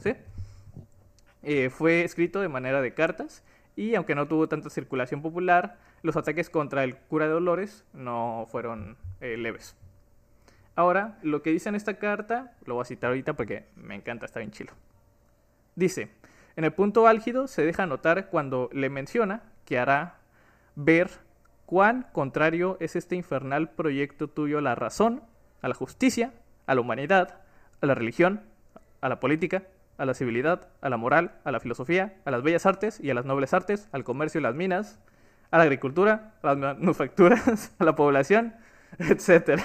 A: Eh, fue escrito de manera de cartas y aunque no tuvo tanta circulación popular, los ataques contra el cura de Dolores no fueron eh, leves. Ahora, lo que dice en esta carta, lo voy a citar ahorita porque me encanta, está bien chilo. Dice, en el punto álgido se deja notar cuando le menciona que hará ver cuán contrario es este infernal proyecto tuyo a la razón, a la justicia, a la humanidad, a la religión, a la política, a la civilidad, a la moral, a la filosofía, a las bellas artes y a las nobles artes, al comercio y las minas, a la agricultura, a las manufacturas, a la población, etc.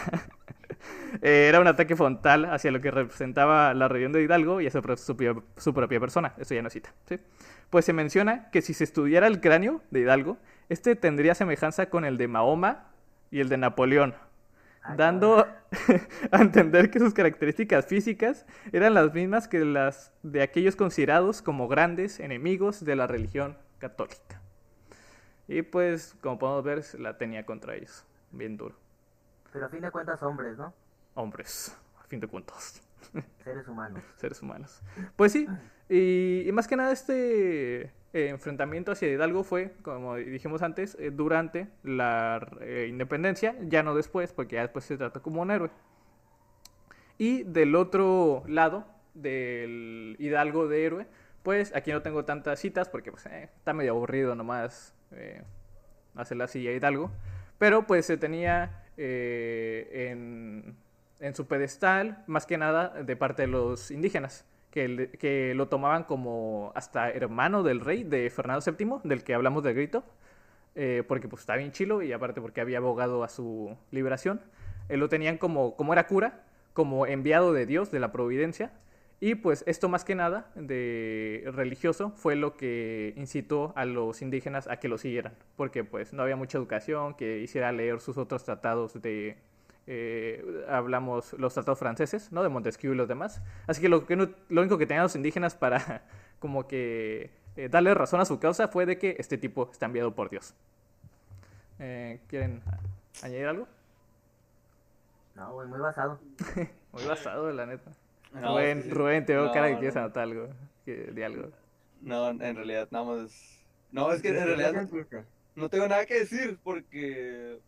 A: Eh, Era un ataque frontal hacia lo que representaba la región de Hidalgo y hacia su, su propia persona. Eso ya no cita. ¿sí? Pues se menciona que si se estudiara el cráneo de Hidalgo, este tendría semejanza con el de Mahoma y el de Napoleón,
E: Ay,
A: dando a entender que sus características físicas eran las mismas que las de aquellos considerados como grandes enemigos de la religión católica. Y pues, como podemos ver, la tenía contra ellos. Bien duro.
E: Pero a fin de cuentas, hombres, ¿no?
A: Hombres, a fin de cuentas.
E: Seres humanos.
A: seres humanos. Pues sí, y, y más que nada este eh, enfrentamiento hacia Hidalgo fue, como dijimos antes, eh, durante la eh, independencia, ya no después, porque ya después se trata como un héroe. Y del otro lado, del Hidalgo de héroe, pues aquí no tengo tantas citas porque pues, eh, está medio aburrido nomás eh, hacerla así a Hidalgo. Pero pues se tenía en, en su pedestal, más que nada de parte de los indígenas, que, lo tomaban como hasta hermano del rey de Fernando VII, del que hablamos del grito, eh, porque pues está bien chilo y aparte porque había abogado a su liberación. Eh, lo tenían como, como era cura, como enviado de Dios, de la providencia. Y pues esto más que nada de religioso fue lo que incitó a los indígenas a que lo siguieran, porque pues no había mucha educación, que hiciera leer sus otros tratados de, eh, hablamos los tratados franceses, ¿no? De Montesquieu y los demás. Así que lo, que no- lo único que tenían los indígenas para como que eh, darle razón a su causa fue de que este tipo está enviado por Dios. Eh, ¿Quieren añadir algo?
E: No, güey, muy basado.
A: Muy basado, la neta.
D: No,
A: Rubén,
D: sí, sí.
A: Rubén, te veo
D: No,
A: cara que
D: no.
A: quieres anotar algo. que- de algo.
D: No, en realidad, nada más. No, es que en realidad no, no tengo nada que decir porque.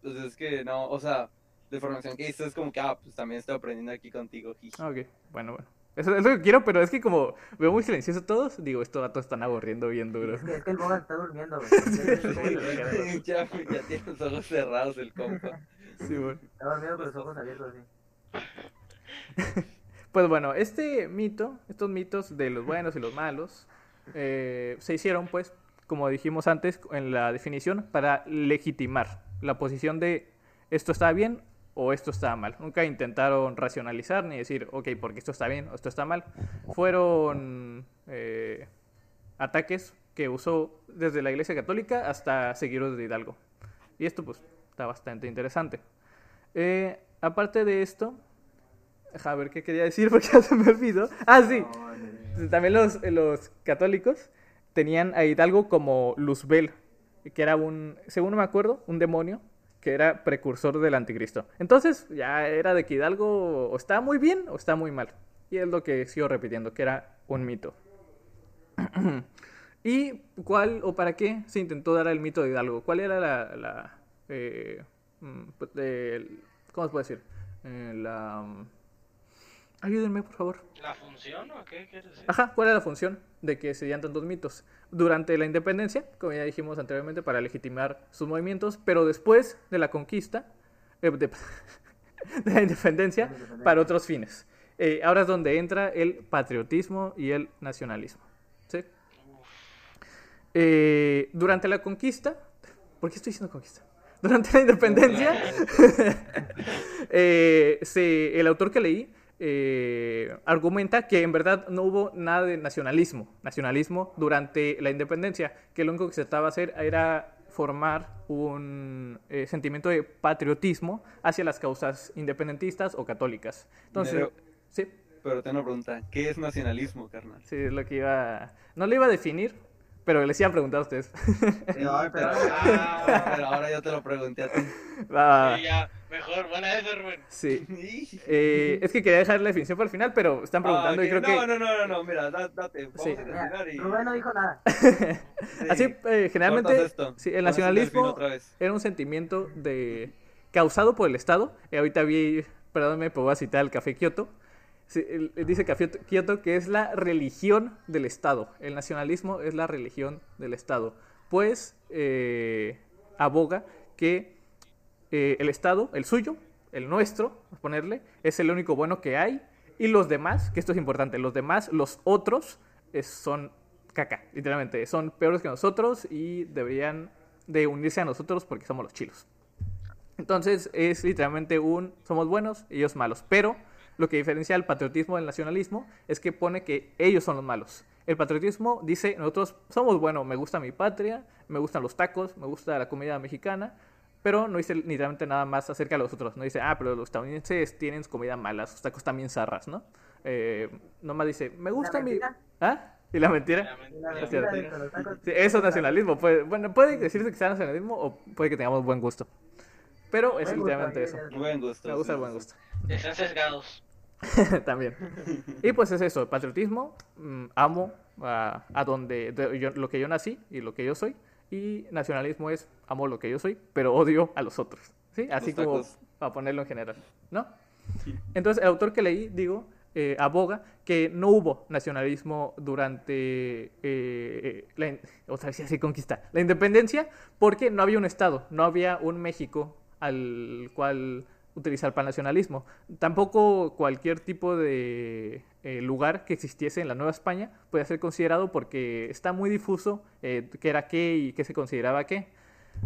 D: Pues es que no, o sea, de formación que hice es como que, ah, pues también estoy aprendiendo aquí contigo, jiji.
A: Ah, ok, bueno, bueno. Eso es lo que quiero, pero es que como veo muy silencioso todos, digo, estos datos están aburriendo bien duro.
E: Es que, es que el Boga está durmiendo, güey.
D: ya, ya tiene los ojos cerrados el compa.
A: Sí, bueno.
E: Está dormido con los ojos abiertos, sí.
A: Pues bueno, este mito, estos mitos de los buenos y los malos, eh, se hicieron, pues, como dijimos antes en la definición, para legitimar la posición de esto está bien o esto está mal. Nunca intentaron racionalizar ni decir, ok, porque esto está bien o esto está mal. Fueron eh, ataques que usó desde la Iglesia Católica hasta seguidores de Hidalgo. Y esto pues está bastante interesante. Eh, aparte de esto, a ver qué quería decir porque ya se me olvidó. Ah, sí. También los, los católicos tenían a Hidalgo como Luzbel, que era un, según me acuerdo, un demonio que era precursor del anticristo. Entonces ya era de que Hidalgo o está muy bien o está muy mal. Y es lo que sigo repitiendo, que era un mito. ¿Y cuál o para qué se intentó dar el mito de Hidalgo? ¿Cuál era la... eh, mm, ¿Cómo se puede decir? Eh, la... Ayúdenme, por favor.
C: ¿La función o qué quieres decir?
A: Ajá, ¿cuál era la función de que se dieran tantos mitos? Durante la independencia, como ya dijimos anteriormente, para legitimar sus movimientos, pero después de la conquista, eh, de, de la independencia, para otros fines. Eh, ahora es donde entra el patriotismo y el nacionalismo. ¿sí? Eh, durante la conquista, ¿por qué estoy diciendo conquista? Durante la independencia, eh, se- el autor que leí eh, argumenta que en verdad no hubo nada de nacionalismo, nacionalismo durante la independencia, que lo único que se trataba de hacer era formar un eh, sentimiento de patriotismo hacia las causas independentistas o católicas. Entonces,
D: Pero-
A: sí,
D: Pero tengo una pregunta. ¿Qué es nacionalismo, carnal?
A: sí, es lo que iba... No lo iba a definir, pero les iba a preguntar a ustedes.
E: Sí,
D: Ay, pero,
E: pero-
D: ah, pero ahora yo te lo pregunté a ti.
A: Va,
C: Sí, ya, mejor, buena esa, Rubén.
A: sí. Eh, es que quería dejar la definición para el final, pero están preguntando
D: Ah,
A: y creo que...
D: no, no, no, no, no, mira, da- date. Vamos
A: Sí.
D: a terminar y...
E: Mira, Rubén no dijo nada.
D: sí.
A: Así, eh, generalmente, sí, el nacionalismo era un sentimiento de causado por el Estado. Eh, ahorita vi, perdóname, pero voy a citar el Café Kioto. Dice Kioto que es la religión del Estado. El nacionalismo es la religión del Estado. Pues eh, aboga que eh, el Estado, el suyo, el nuestro, ponerle, es el único bueno que hay. Y los demás, que esto es importante, los demás, los otros, son caca, literalmente. Son peores que nosotros y deberían de unirse a nosotros porque somos los chilos. Entonces es literalmente un somos buenos, ellos malos. Pero lo que diferencia el patriotismo del nacionalismo es que pone que ellos son los malos. El patriotismo dice, nosotros somos buenos, me gusta mi patria, me gustan los tacos, me gusta la comida mexicana, pero no dice literalmente nada más acerca de los otros. No dice, ah, pero los estadounidenses tienen comida mala, sus tacos también zarras, ¿no? Eh, nomás dice, me gusta mi...
E: mentira?
A: ¿Ah? ¿Y la mentira?
C: La men-
E: La mentira
A: Sí, eso es nacionalismo. Puede, bueno, puede decirse que sea nacionalismo o puede que tengamos buen gusto. Pero es literalmente eso.
D: Buen gusto.
A: Me gusta el buen gusto.
C: Están sesgados.
A: También. Y pues es eso, patriotismo, mm, amo a, a donde de- yo- lo que yo nací y lo que yo soy. Y nacionalismo es amo lo que yo soy, pero odio a los otros. ¿Sí? Así
D: Los
A: como para ponerlo en general. ¿No? Entonces, el autor que leí, digo, eh, aboga que no hubo nacionalismo durante eh, la, in- otra vez así conquista, la independencia, porque no había un Estado, no había un México al cual utilizar para el nacionalismo. Tampoco cualquier tipo de eh, lugar que existiese en la Nueva España puede ser considerado porque está muy difuso eh, qué era qué y qué se consideraba qué.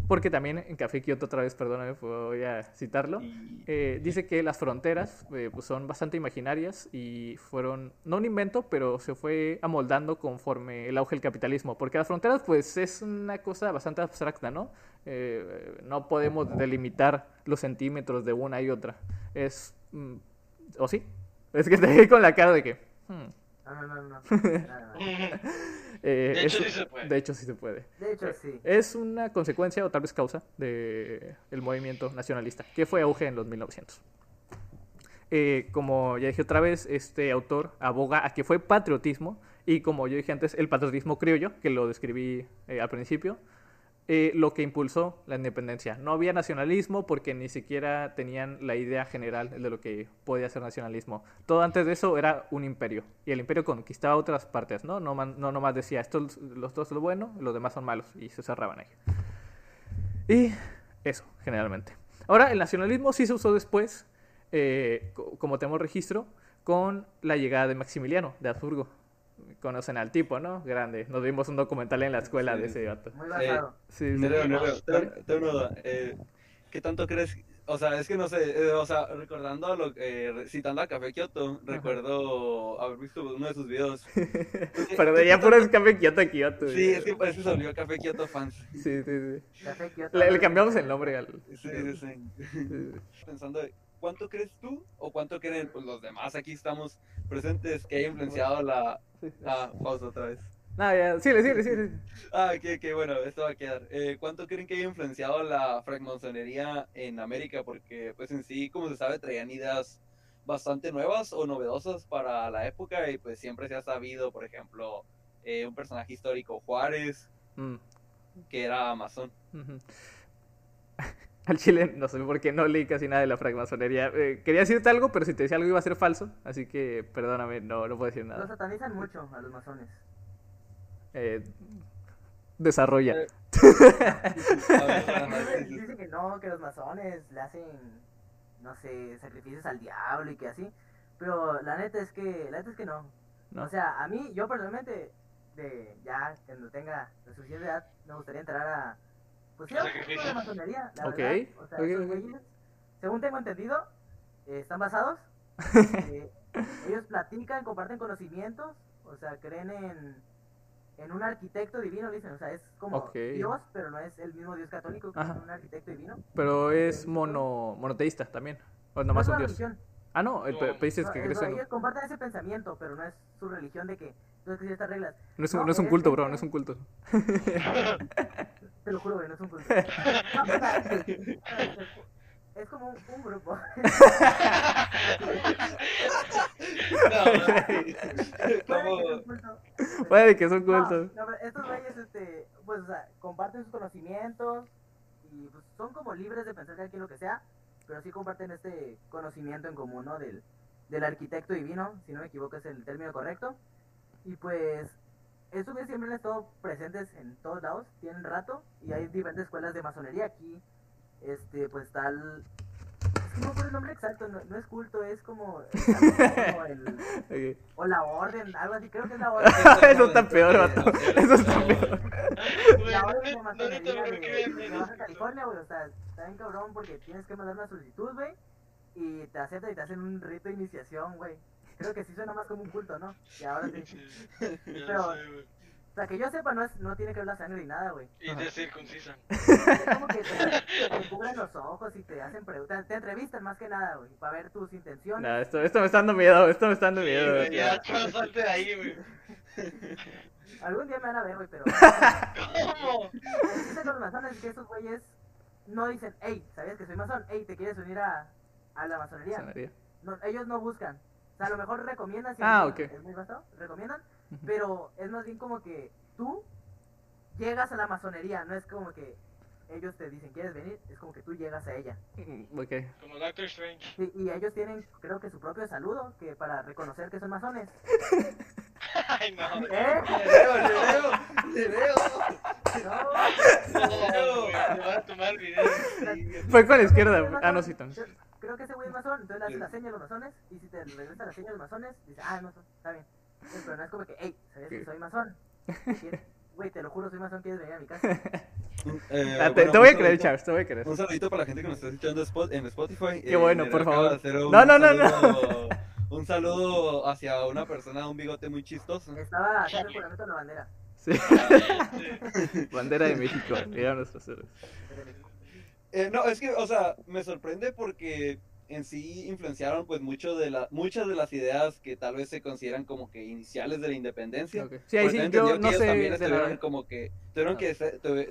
A: Porque también en Café Kioto, otra vez, perdóname, voy a citarlo, eh, dice que las fronteras eh, pues son bastante imaginarias y fueron, no un invento, pero se fue amoldando conforme el auge del capitalismo. Porque las fronteras pues es una cosa bastante abstracta, ¿no? Eh, no podemos delimitar los centímetros de una y otra. Es... mm, ¿O sí? Es que te vi con la cara de que... hmm,
E: No, no, no,
A: eh,
C: De hecho,
A: es-
C: sí se puede.
A: De hecho sí se puede.
E: De hecho, sí.
A: Es una consecuencia o tal vez causa del movimiento nacionalista, que fue auge en los 1900. Eh, como ya dije otra vez, este autor aboga a que fue patriotismo, y como yo dije antes, el patriotismo criollo, que lo describí eh, al principio, eh, lo que impulsó la independencia. No había nacionalismo porque ni siquiera tenían la idea general de lo que podía ser nacionalismo. Todo antes de eso era un imperio. Y el imperio conquistaba otras partes, ¿no? No, man- no nomás decía, estos los dos son buenos, los demás son malos. Y se cerraban ahí. Y eso, generalmente. Ahora, el nacionalismo sí se usó después, eh, co- como tenemos registro, con la llegada de Maximiliano de Habsburgo. Conocen al tipo, ¿no? Grande. Nos vimos un documental en la escuela
D: Sí.
A: de ese.
E: Muy basado.
A: Sí, sí.
D: Tengo una duda. Eh, ¿Qué tanto crees? O sea, es que no sé, eh, o sea, recordando, lo, eh, re- citando a Café Kyoto, recuerdo haber visto uno de sus videos.
A: Pero de ya puro café Kyoto Kyoto.
D: Sí, es que parece que se volvió Café Kyoto fans.
A: Sí, sí, sí.
E: Café Kioto.
A: Le, le cambiamos el nombre al...
D: Sí, sí, sí. Pensando, ¿cuánto crees tú o cuánto creen pues, los demás aquí estamos presentes que haya influenciado la...
A: Sí.
D: Ah, pausa otra vez.
A: No, ya, sí, sí, sí.
D: Ah, que, que bueno, esto va a quedar. Eh, ¿Cuánto creen que haya influenciado la francmasonería en América? Porque, pues en sí, como se sabe, traían ideas bastante nuevas o novedosas para la época y pues siempre se ha sabido, por ejemplo, eh, un personaje histórico, Juárez,
A: Mm,
D: que era masón.
A: Al chile, no sé por qué no leí casi nada de la francmasonería. Eh, quería decirte algo, pero si te decía algo iba a ser falso. Así que, perdóname, no, no puedo decir
E: Los
A: nada.
E: satanizan mucho a los masones.
A: Eh, desarrolla.
D: Eh.
E: Dicen que no, que los masones le hacen, no sé, sacrificios al diablo y que así. Pero la neta es que, la neta es que no.
A: No.
E: O sea, a mí, yo personalmente, de ya cuando tenga la suficiente edad, me gustaría entrar a, pues sí, a un curso de masonería, la
A: Ok,
E: verdad. O sea,
A: ok,
E: esos
A: ok.
E: güeyes, según tengo entendido, eh, están basados. eh, ellos platican, comparten conocimientos, o sea, creen en, en un arquitecto divino, dicen, o sea, es como. Dios, pero no es el mismo Dios católico, que
A: Ajá.
E: es un arquitecto divino.
A: Pero es mono, monoteísta también. O
E: No
A: nomás
E: es
A: un dios.
E: religión.
A: Ah, no, el,
C: No.
A: dices
E: No,
A: que
E: eso,
A: crees en-
E: ellos comparten ese pensamiento, pero no es su religión de que que seguir estas reglas.
A: No es un,
E: no,
A: no es un
E: es
A: culto,
E: que-
A: bro, no es un culto.
E: Te lo juro, güey, no es un culto. No, o sea, es como un, un grupo.
D: Como-
E: Puede que sea un culto, pero-
A: Puede que es un
E: No,
A: culto.
E: no, pero estos güeyes, este, pues, o sea, comparten sus conocimientos y pues, son como libres de pensar cada quien lo que sea, pero sí comparten este conocimiento en común, ¿no? Del, del arquitecto divino, si no me equivoco es el término correcto. Y pues, estos güeyes siempre han estado presentes en todos lados, tienen rato, y hay diferentes escuelas de masonería aquí. Este, pues tal. Es que no me acuerdo el nombre exacto, no, no es culto, es como. es algo como el- o la orden, algo así, creo que es la orden.
A: Eso está peor, vato. Eso está peor.
E: La orden de
C: no
E: masonería
C: neta,
E: de,
C: ¿por qué ven
E: de
C: menos?
E: Baja California, güey, o sea, está bien cabrón porque tienes que mandar una solicitud, güey, y te aceptan y te hacen un rito de iniciación, güey. Creo que sí suena más como un culto, ¿no? Y ahora sí. Pero-
C: sé.
E: O sea, que yo sepa, no, es, no tiene que ver la sangre ni nada, güey.
C: Y te circuncisan.
E: Es como que te, te cubren los ojos y te hacen preguntas, te entrevistan más que nada, güey, para ver tus intenciones.
A: No, esto, esto me está dando miedo, esto me está dando
C: Sí,
A: miedo.
C: güey, ya, chao, salte de ahí, güey.
E: Algún día me van a ver, güey, pero...
C: ¿Cómo?
E: El chiste con los masones es que esos güeyes no dicen, hey, ¿sabías que soy masón? Hey, ¿te quieres unir a, a la masonería? No, ellos no buscan. O sea, a lo mejor recomiendan. si
A: Ah,
E: es-
A: ok.
E: Es muy vasto, recomiendan. Pero es más bien como que tú llegas a la masonería. No es como que ellos te dicen, ¿quieres venir? Es como que tú llegas a ella.
A: Mm, Ok.
C: Como Doctor Strange.
E: Y, y ellos tienen, creo que su propio saludo, que para reconocer que son masones.
C: Ay, no.
E: ¿Eh?
D: Nereo, Nereo, Nereo.
E: No.
C: No, güey, te van a tomar el video.
A: Fue con la izquierda. Ah, no, sí, también.
E: Creo- que ese güey es masón, entonces le hace la seña a los masones. Y si te regresa la seña a los masones, dice, ah, es masón, está bien. Pero no es como que, hey, ¿sabes que soy masón? ¿Quieres- Güey, te lo juro, soy masón, ¿quieres venir a mi casa?
D: Eh,
A: Ah, te,
D: bueno,
A: te voy a creer, Charles, te voy a creer.
D: Un saludito para la gente que nos está escuchando spot- en Spotify.
A: Qué bueno,
D: Nereo
A: por favor. No, no, no, no.
D: Un saludo hacia una persona de un bigote muy chistoso.
E: Estaba haciendo juramento de la bandera.
A: Sí. Bandera de México. Mira nuestros héroes.
D: Eh, no, es que, o sea, me sorprende porque en sí influenciaron pues mucho de la, muchas de las ideas que tal vez se consideran como que iniciales de la independencia.
A: Ok. Sí, ahí
D: Porque
A: sí, yo no sé
D: también estuvieron
A: nada.
D: como que tuvieron
A: Ah.
D: que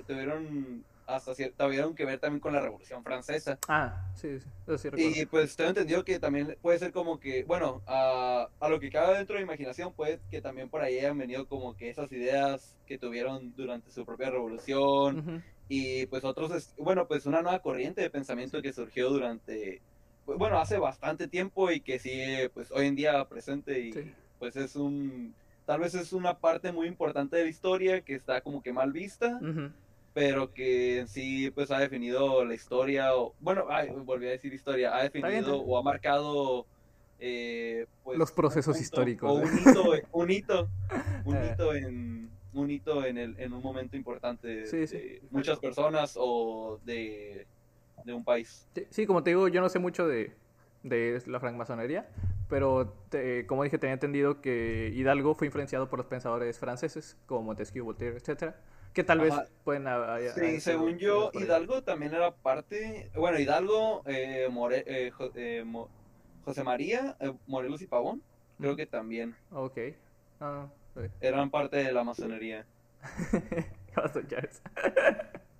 D: tuvieron hasta cierto tuvieron que ver también con la Revolución Francesa.
A: Ah, sí, sí. Eso sí recuerdo.
D: Y pues tengo entendido que también puede ser como que, bueno, a, a lo que cabe dentro de la imaginación, puede que también por ahí hayan venido como que esas ideas que tuvieron durante su propia revolución
A: Ujú.
D: Y pues otros, es- bueno, pues una nueva corriente de pensamiento que surgió durante, pues, bueno, hace bastante tiempo y que sigue pues hoy en día presente y
A: Sí.
D: pues es un, tal vez es una parte muy importante de la historia que está como que mal vista pero que en sí pues ha definido la historia, o, bueno, ay, volví a decir historia, ha definido o ha marcado eh, pues,
A: Los procesos
D: punto
A: históricos,
D: O
A: ¿eh?
D: un hito, un hito, un
A: Eh.
D: hito en un hito en, el, en un momento importante
A: Sí, sí.
D: de muchas personas o de, de un país.
A: Sí, sí, como te digo, yo no sé mucho de, de la francmasonería, pero te- como dije, tenía entendido que Hidalgo fue influenciado por los pensadores franceses, como Montesquieu, Voltaire, etcétera, que tal vez
D: Ajá.
A: pueden ha- haya-
D: Sí,
A: sido
D: según yo. Hidalgo también era parte, bueno, Hidalgo, eh, More- eh, Jo- eh, Mo- José María, eh, Morelos y Pavón, creo que también
A: Ok. Ah, sí.
D: eran parte de la masonería.
A: ¿Qué pasó, Charles?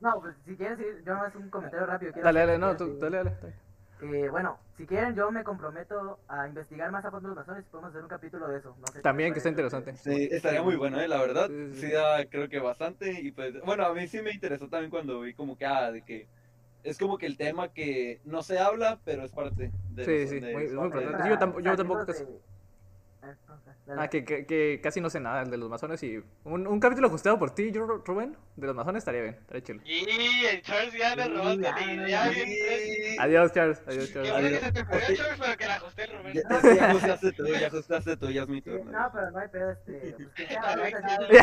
E: No, pues si quieren seguir, yo no es un comentario rápido. quiero
A: Dale, dale, no, tú, dale, dale. dale.
E: que, bueno, si quieren, yo me comprometo a investigar más a fondo los masones y podemos hacer un capítulo de eso. No sé
A: También, que está interesante.
D: Sí, estaría muy bueno, eh, la verdad.
A: Sí, sí,
D: Sí,
A: sí.
D: da, creo que bastante. Y pues, bueno, a mí sí me interesó también cuando vi como que, ah, de que es como que el tema que no se habla, pero es parte de
A: Sí, sí,
D: de-
A: muy- muy importante. yo tampoco- yo tampoco
E: Ah.
A: Ah, que, que, que casi no sé nada de los masones y un, un capítulo ajustado por ti, yo, Rubén, de los masones estaría bien, estaría chido.
C: Y el Charles ya le
D: Sí.
A: Adiós, Charles. Adiós,
C: Qué
A: Charles.
C: bueno que
D: Adiós.
C: se te ocurrió, Charles, pero que la ajusté el Rubén.
D: Ya, ya, ya ajustaste tú, ya ajustaste tú, ya es mi
E: Sí,
D: turno.
E: no, pero no hay pedo, este.
A: Ya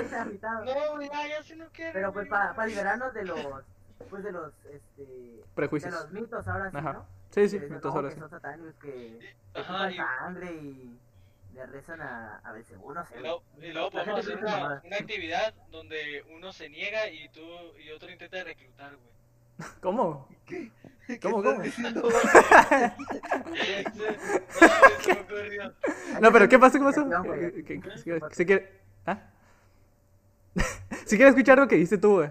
E: está.
C: No, si no quiero.
E: Pero pues para liberarnos de los. Pues de los. Este.
A: Prejuicios.
E: De los mitos ahora sí,
A: Ajá.
E: ¿no?
A: Sí, sí, ahora
E: que
A: sí.
E: son satánicos, que. que
C: Ajá,
E: chupan
C: y-
E: sangre y. Le rezan a. A veces uno se.
C: Y luego, y luego podemos hacer una, actividad donde uno se niega y tú y otro intenta reclutar, güey.
A: ¿Cómo?
D: ¿Qué
A: ¿Cómo, cómo?
D: diciendo?
C: No,
A: pero ¿qué pasó? ¿Qué pasó? ¿Qué- qué- ¿Se quiere? ¿Ah? Si quieres escuchar lo que dijiste tú, güey.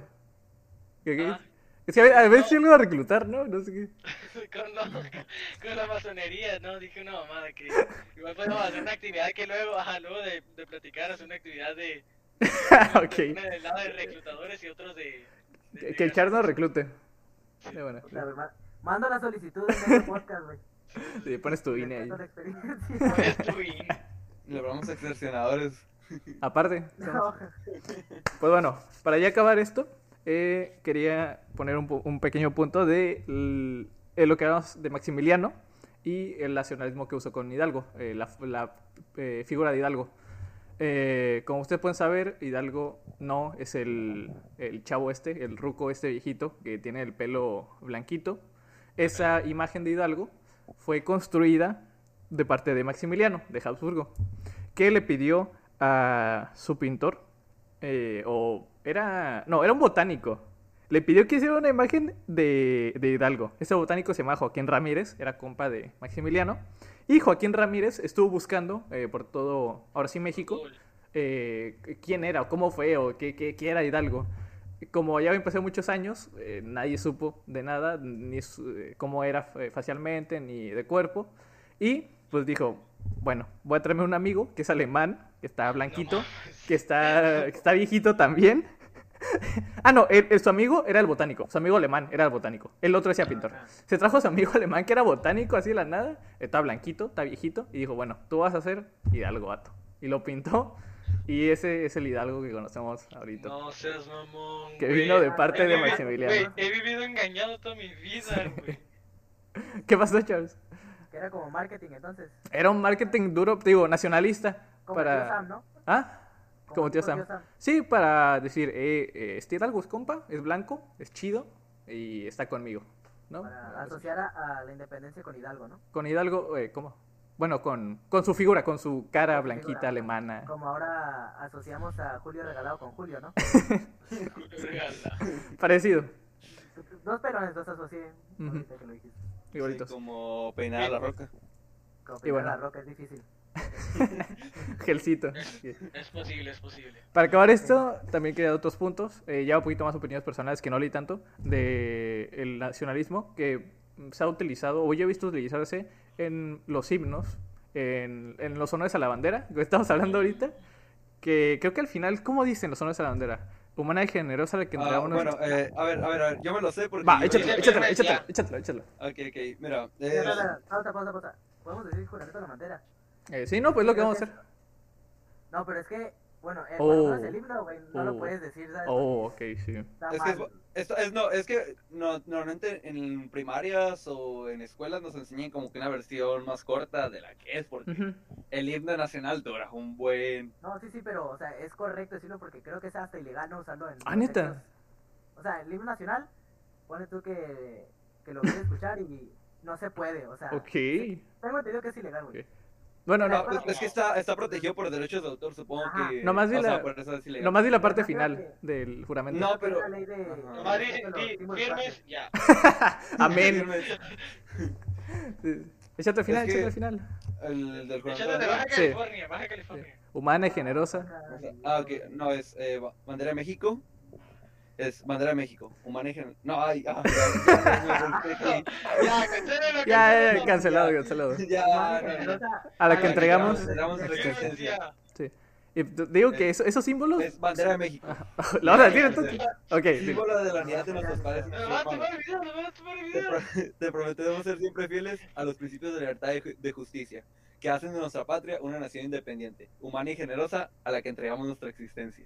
A: ¿Qué- qué?
C: Ah.
A: Es que a veces- a veces sí lo iba a reclutar, ¿no? No sé qué.
C: Con, lo- con la masonería, ¿no? Dije una mamada que igual podemos hacer una actividad que luego, ajá, luego de, de platicar, hacer una actividad de.
A: ok.
C: Una del lado de reclutadores y otros de. de-
A: Que,
C: de
A: que el Charles nos reclute. Sí, bueno.
E: O sea, ma- Mando la solicitud en el podcast, güey.
A: Sí, pones tu INE ahí.
C: Pones tu IN.
D: Le hablamos extorsionadores.
A: Aparte.
E: No,
A: Pues bueno, para ya acabar esto, eh, quería poner un, un pequeño punto de l- eh, lo que hablamos de Maximiliano y el nacionalismo que usó con Hidalgo, eh, la, la, eh, figura de Hidalgo. Eh, como ustedes pueden saber, Hidalgo no es el, el chavo este, el ruco este viejito que tiene el pelo blanquito. Esa imagen de Hidalgo fue construida de parte de Maximiliano, de Habsburgo, que le pidió a su pintor, eh, o era, no, era un botánico, le pidió que hiciera una imagen de, de Hidalgo. Ese botánico se llama Joaquín Ramírez, era compa de Maximiliano, y Joaquín Ramírez estuvo buscando eh, por todo, ahora sí México, eh, quién era, o cómo fue, o qué, qué- qué era Hidalgo. Como ya habían pasado muchos años, eh, nadie supo de nada, ni su- cómo era facialmente, ni de cuerpo. Y pues dijo, bueno, voy a traerme un amigo que es alemán, que está blanquito, que está, que está viejito también. Ah, no, su amigo era el botánico, su amigo alemán era el botánico, el otro decía pintor. Se trajo a su amigo alemán que era botánico así de la nada, está blanquito, está viejito, y dijo, bueno, tú vas a hacer Hidalgo, vato. Y lo pintó, y ese es el Hidalgo que conocemos ahorita.
C: No seas mamón.
A: Que vino de parte
C: He
A: de Maximiliano.
C: he vivido engañado toda mi vida, güey.
A: ¿Qué pasó, Charles?
E: que era como marketing entonces.
A: Era un marketing duro, digo, nacionalista.
E: Como
A: para...
E: Sam, ¿no?
A: ¿Ah? Como
E: el
A: tío
E: tipo
A: Sam. Sí, para decir, eh, eh, este Hidalgo es compa, es blanco, es chido y está conmigo, ¿no?
E: Para asociar a, a la independencia con Hidalgo, ¿no?
A: Con Hidalgo, eh, ¿cómo? Bueno, con, con su figura, con su cara
E: Con
A: blanquita
E: figura.
A: alemana.
E: Como ahora asociamos a Julio Regalado con Julio, ¿no?
A: Parecido.
E: Dos pelones los asocié.
A: Ujú.
E: ahorita que lo dijiste.
A: Igualitos.
D: Sí, como peinar a la roca.
E: Como
A: Y bueno.
E: la roca es difícil.
A: Gelcito.
C: Es posible, es posible.
A: Para acabar esto, también quería dar otros puntos, eh, ya un poquito más opiniones personales que no leí tanto, de el nacionalismo que se ha utilizado, o yo he visto utilizarse en los himnos, en, en los honores a la bandera, que estamos hablando ahorita, que creo que al final, ¿cómo dicen los honores a la bandera? Humana y generosa la que
D: Ah, bueno, eh, a ver, a ver, a ver, yo me lo sé porque...
A: Va,
D: yo-
A: échatelo, échatelo, échatelo, échatelo, échatelo.
D: Ok, ok, mira. Eh,
E: pausa, pausa, pausa. Podemos decir juramento de la bandera.
A: Eh, sí, no, pues lo que vamos a hacer.
E: No, pero es que Bueno, eh, por lo menos
A: Oh.
E: el himno, güey, no lo
A: Oh.
E: puedes decir, ¿sabes?
A: Oh, ok, sí.
E: Está
D: Es que, es, es- no, es que no, normalmente en primarias o en escuelas nos enseñan como que una versión más corta de la que es, porque el himno nacional dura un buen...
E: No, sí, sí, pero, o sea, es correcto decirlo porque creo que es hasta ilegal no usarlo en...
A: Ah, ¿neta?
E: O sea, el himno nacional, pone tú que, que lo quieres escuchar y no se puede, o sea...
A: Ok.
E: Tengo entendido que es ilegal, güey.
A: Bueno,
D: No, pues, es que está, está protegido por derechos de autor, supongo
E: Ajá.
D: que...
A: Nomás vi
D: o sea,
A: la-
D: eso es
A: nomás di la parte final del juramento.
D: No, pero-.
C: Nomás di, di, firmes, ya.
A: Amén. Sí. Échate al final,
D: Es que-
A: échate al final.
D: El del
C: Échate de
D: juramento.
C: Baja
A: Sí.
C: California, Baja California.
A: Humana y generosa.
D: Sea, Ah, ok, no, es eh, ba- bandera de México. Es bandera de México. Humana y gen- No, ay, ah, ya,
C: Ya, cancélalo,
A: Ya, ya,
C: cancélalo.
A: ya, cancelado, cancelado.
D: ya, no, no.
A: A la que entregamos. Sí. Y digo que eso- esos símbolos.
D: Es bandera de México.
A: ¿Lo vas a decir entonces? Ok.
D: Símbolo de la unidad de nuestros padres
C: Me van a tomar
D: hermanos.
C: el video, me van a tomar el
D: Te,
C: video.
D: pro- te prometemos ser siempre fieles a los principios de libertad y de justicia, que hacen de nuestra patria una nación independiente, humana y generosa, a la que entregamos nuestra existencia.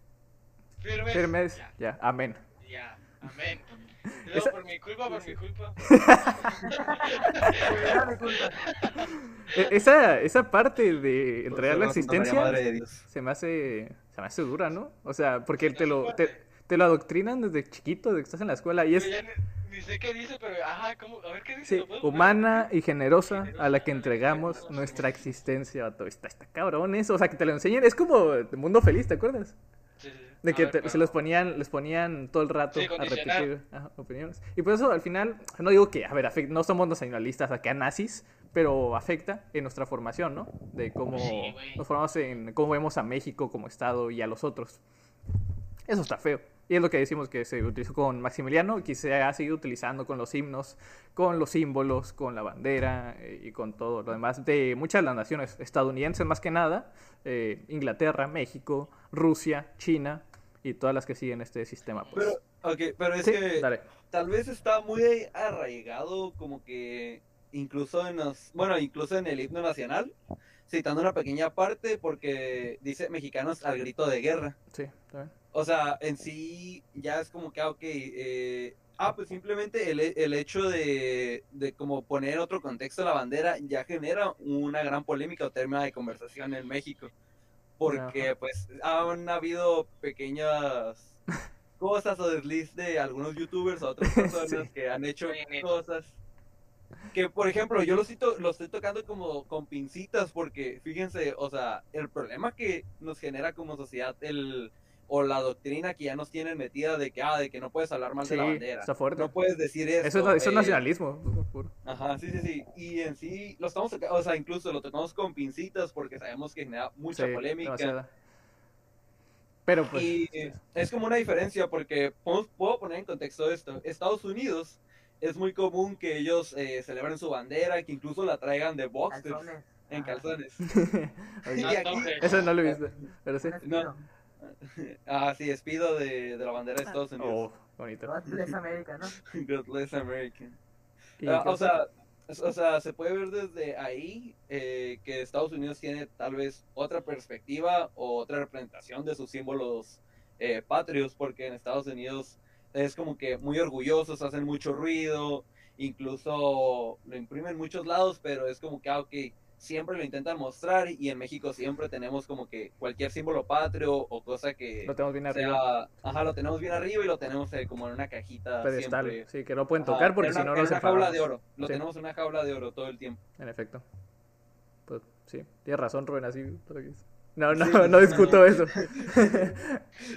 C: Firmes.
A: Firmes.
C: Ya,
A: Ya, amén.
C: ya. Amén. Y
A: Esa-
C: por mi culpa, por mi culpa.
A: E- Esa, esa parte de entregar la existencia se me hace se me hace dura, ¿no? O sea, porque te lo te, te lo adoctrinan desde chiquito, desde que estás en la escuela y es
C: ni, ni sé qué dice, pero ajá, ¿cómo? A ver qué dice.
A: humana y generosa a la que entregamos nuestra existencia, vato. Está, está cabrón eso, o sea, que te lo enseñen, es como el mundo feliz, ¿te acuerdas? De que
C: ver,
A: te-
C: pero-
A: se los ponían, les ponían todo el rato
C: Sí,
A: a repetir ajá, opiniones. Y por eso al final, no digo que, a ver, afect- no somos nacionalistas acá nazis, pero afecta en nuestra formación, ¿no? De cómo
C: Sí,
A: nos formamos en cómo vemos a México como Estado y a los otros. Eso está feo. Y es lo que decimos que se utilizó con Maximiliano y que se ha seguido utilizando con los himnos, con los símbolos, con la bandera eh, y con todo lo demás de muchas de las naciones estadounidenses más que nada, eh, Inglaterra, México, Rusia, China y todas las que siguen este sistema. Pues.
D: Pero, ok, pero es
A: Sí,
D: que
A: dale.
D: tal vez está muy arraigado como que incluso en los, bueno, incluso en el himno nacional, citando una pequeña parte porque dice mexicanos al grito de guerra.
A: Sí, bien.
D: O sea, en sí ya es como que, ah, ok, eh, ah, pues simplemente el, el hecho de, de como poner otro contexto a la bandera ya genera una gran polémica o tema de conversación en México. Porque
A: Ajá.
D: pues han habido pequeñas cosas o desliz de algunos youtubers o otras personas
A: Sí.
D: que han hecho cosas que por ejemplo yo lo cito, lo estoy tocando como con pincitas porque fíjense, o sea, el problema que nos genera como sociedad el o la doctrina que ya nos tienen metida de que ah, de que no puedes hablar mal
A: Sí,
D: de la bandera.
A: está fuerte.
D: No puedes decir eso.
A: Eso, es- eso es
D: eh,
A: nacionalismo. puro.
D: Ajá, sí, sí, sí. Y en sí lo estamos o sea, incluso lo tocamos con pincitas porque sabemos que genera mucha
A: Sí,
D: polémica.
A: demasiada. Pero pues.
D: Y es como una diferencia porque puedo, puedo poner en contexto esto. Estados Unidos es muy común que ellos eh, celebren su bandera, que incluso la traigan de boxers
E: Calzones.
D: en calzones.
A: Oye,
D: Y aquí-
A: Eso no lo he visto. Pero sí.
D: No. Ah, sí, despido de, de la bandera de Estados Unidos.
A: Oh, bonito.
E: God bless America, ¿no?
D: God bless America. Ah, o, sea, o sea, se puede ver desde ahí eh, que Estados Unidos tiene tal vez otra perspectiva o otra representación de sus símbolos eh, patrios, porque en Estados Unidos es como que muy orgullosos, hacen mucho ruido, incluso lo imprimen en muchos lados, pero es como que, ah, ok, siempre lo intentan mostrar y en México siempre tenemos como que cualquier símbolo patrio o cosa que
A: lo tenemos bien
D: sea,
A: arriba.
D: ajá, lo tenemos bien arriba y lo tenemos eh, como en una cajita
A: Pedestal.
D: siempre.
A: Sí, que no pueden
D: Ajá,
A: tocar porque
D: en
A: si no
D: en
A: nos
D: una jaula de oro. Lo
A: Sí.
D: tenemos en una jaula de oro todo el tiempo.
A: En efecto. Pues sí, tienes razón, Rubén, así. No, no,
D: Sí,
A: no discuto eso.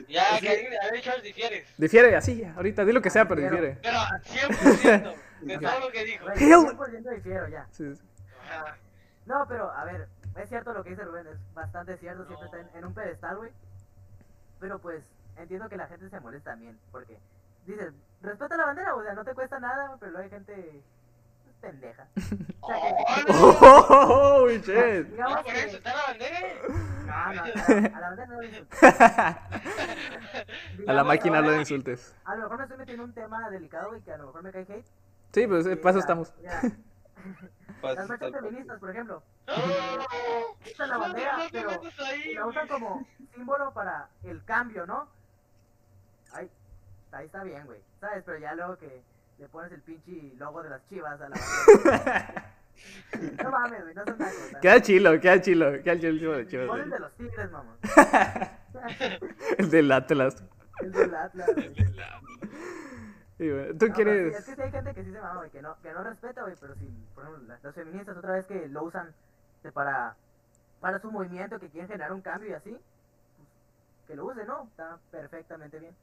C: Ya,
D: Es
C: que a ver, Charles, difieres.
A: difiere así, ahorita, di lo que sea, pero difiere.
C: Pero 100% de todo lo que dijo.
E: Güey,
A: Hell-
E: 100% difiero ya.
A: Sí, sí.
C: Ajá.
E: No, pero a ver, es cierto lo que dice Rubén, es bastante cierto, siempre
C: No.
E: está en, en un pedestal, güey. Pero pues entiendo que la gente se molesta también, porque dices, respeta la bandera, o sea, no te cuesta nada, güey, pero luego hay gente pues, pendeja. O sea, que-
A: ¡Oh, oh, shit!
C: No, por
E: que-
C: eso está la bandera.
E: No, no, a la, a la bandera no lo insultes.
A: A la máquina
E: ahora,
A: lo insultes.
E: A lo mejor me estoy metiendo en un tema delicado y que a lo mejor me cae hate.
A: Sí, pues paso estamos.
E: Las marchas
D: el
E: feministas, por ejemplo,
C: ¡No!
E: quitan la
C: No,
E: bandera,
C: no
E: pero
C: ahí,
E: la usan como símbolo para el cambio, ¿no? Ahí, ahí está bien, güey. ¿Sabes? Pero ya luego que le pones el pinche logo de las chivas a la bandera. no mames, güey, no son. ¿sabes?
A: Queda chilo, queda chilo. Queda chilo el de Chivas,
E: Pon el
A: güey.
E: de los tigres, mamón.
A: El del Atlas.
E: el del Atlas, güey.
A: Y bueno, ¿Tú
E: No,
A: quieres...?
E: sí, es que sí hay gente que sí se mama, güey, que no, que no respeta, güey, pero si, por ejemplo, las, las feministas otra vez que lo usan para, para su movimiento, que quieren generar un cambio y así, pues, que lo usen, ¿no? Está perfectamente bien.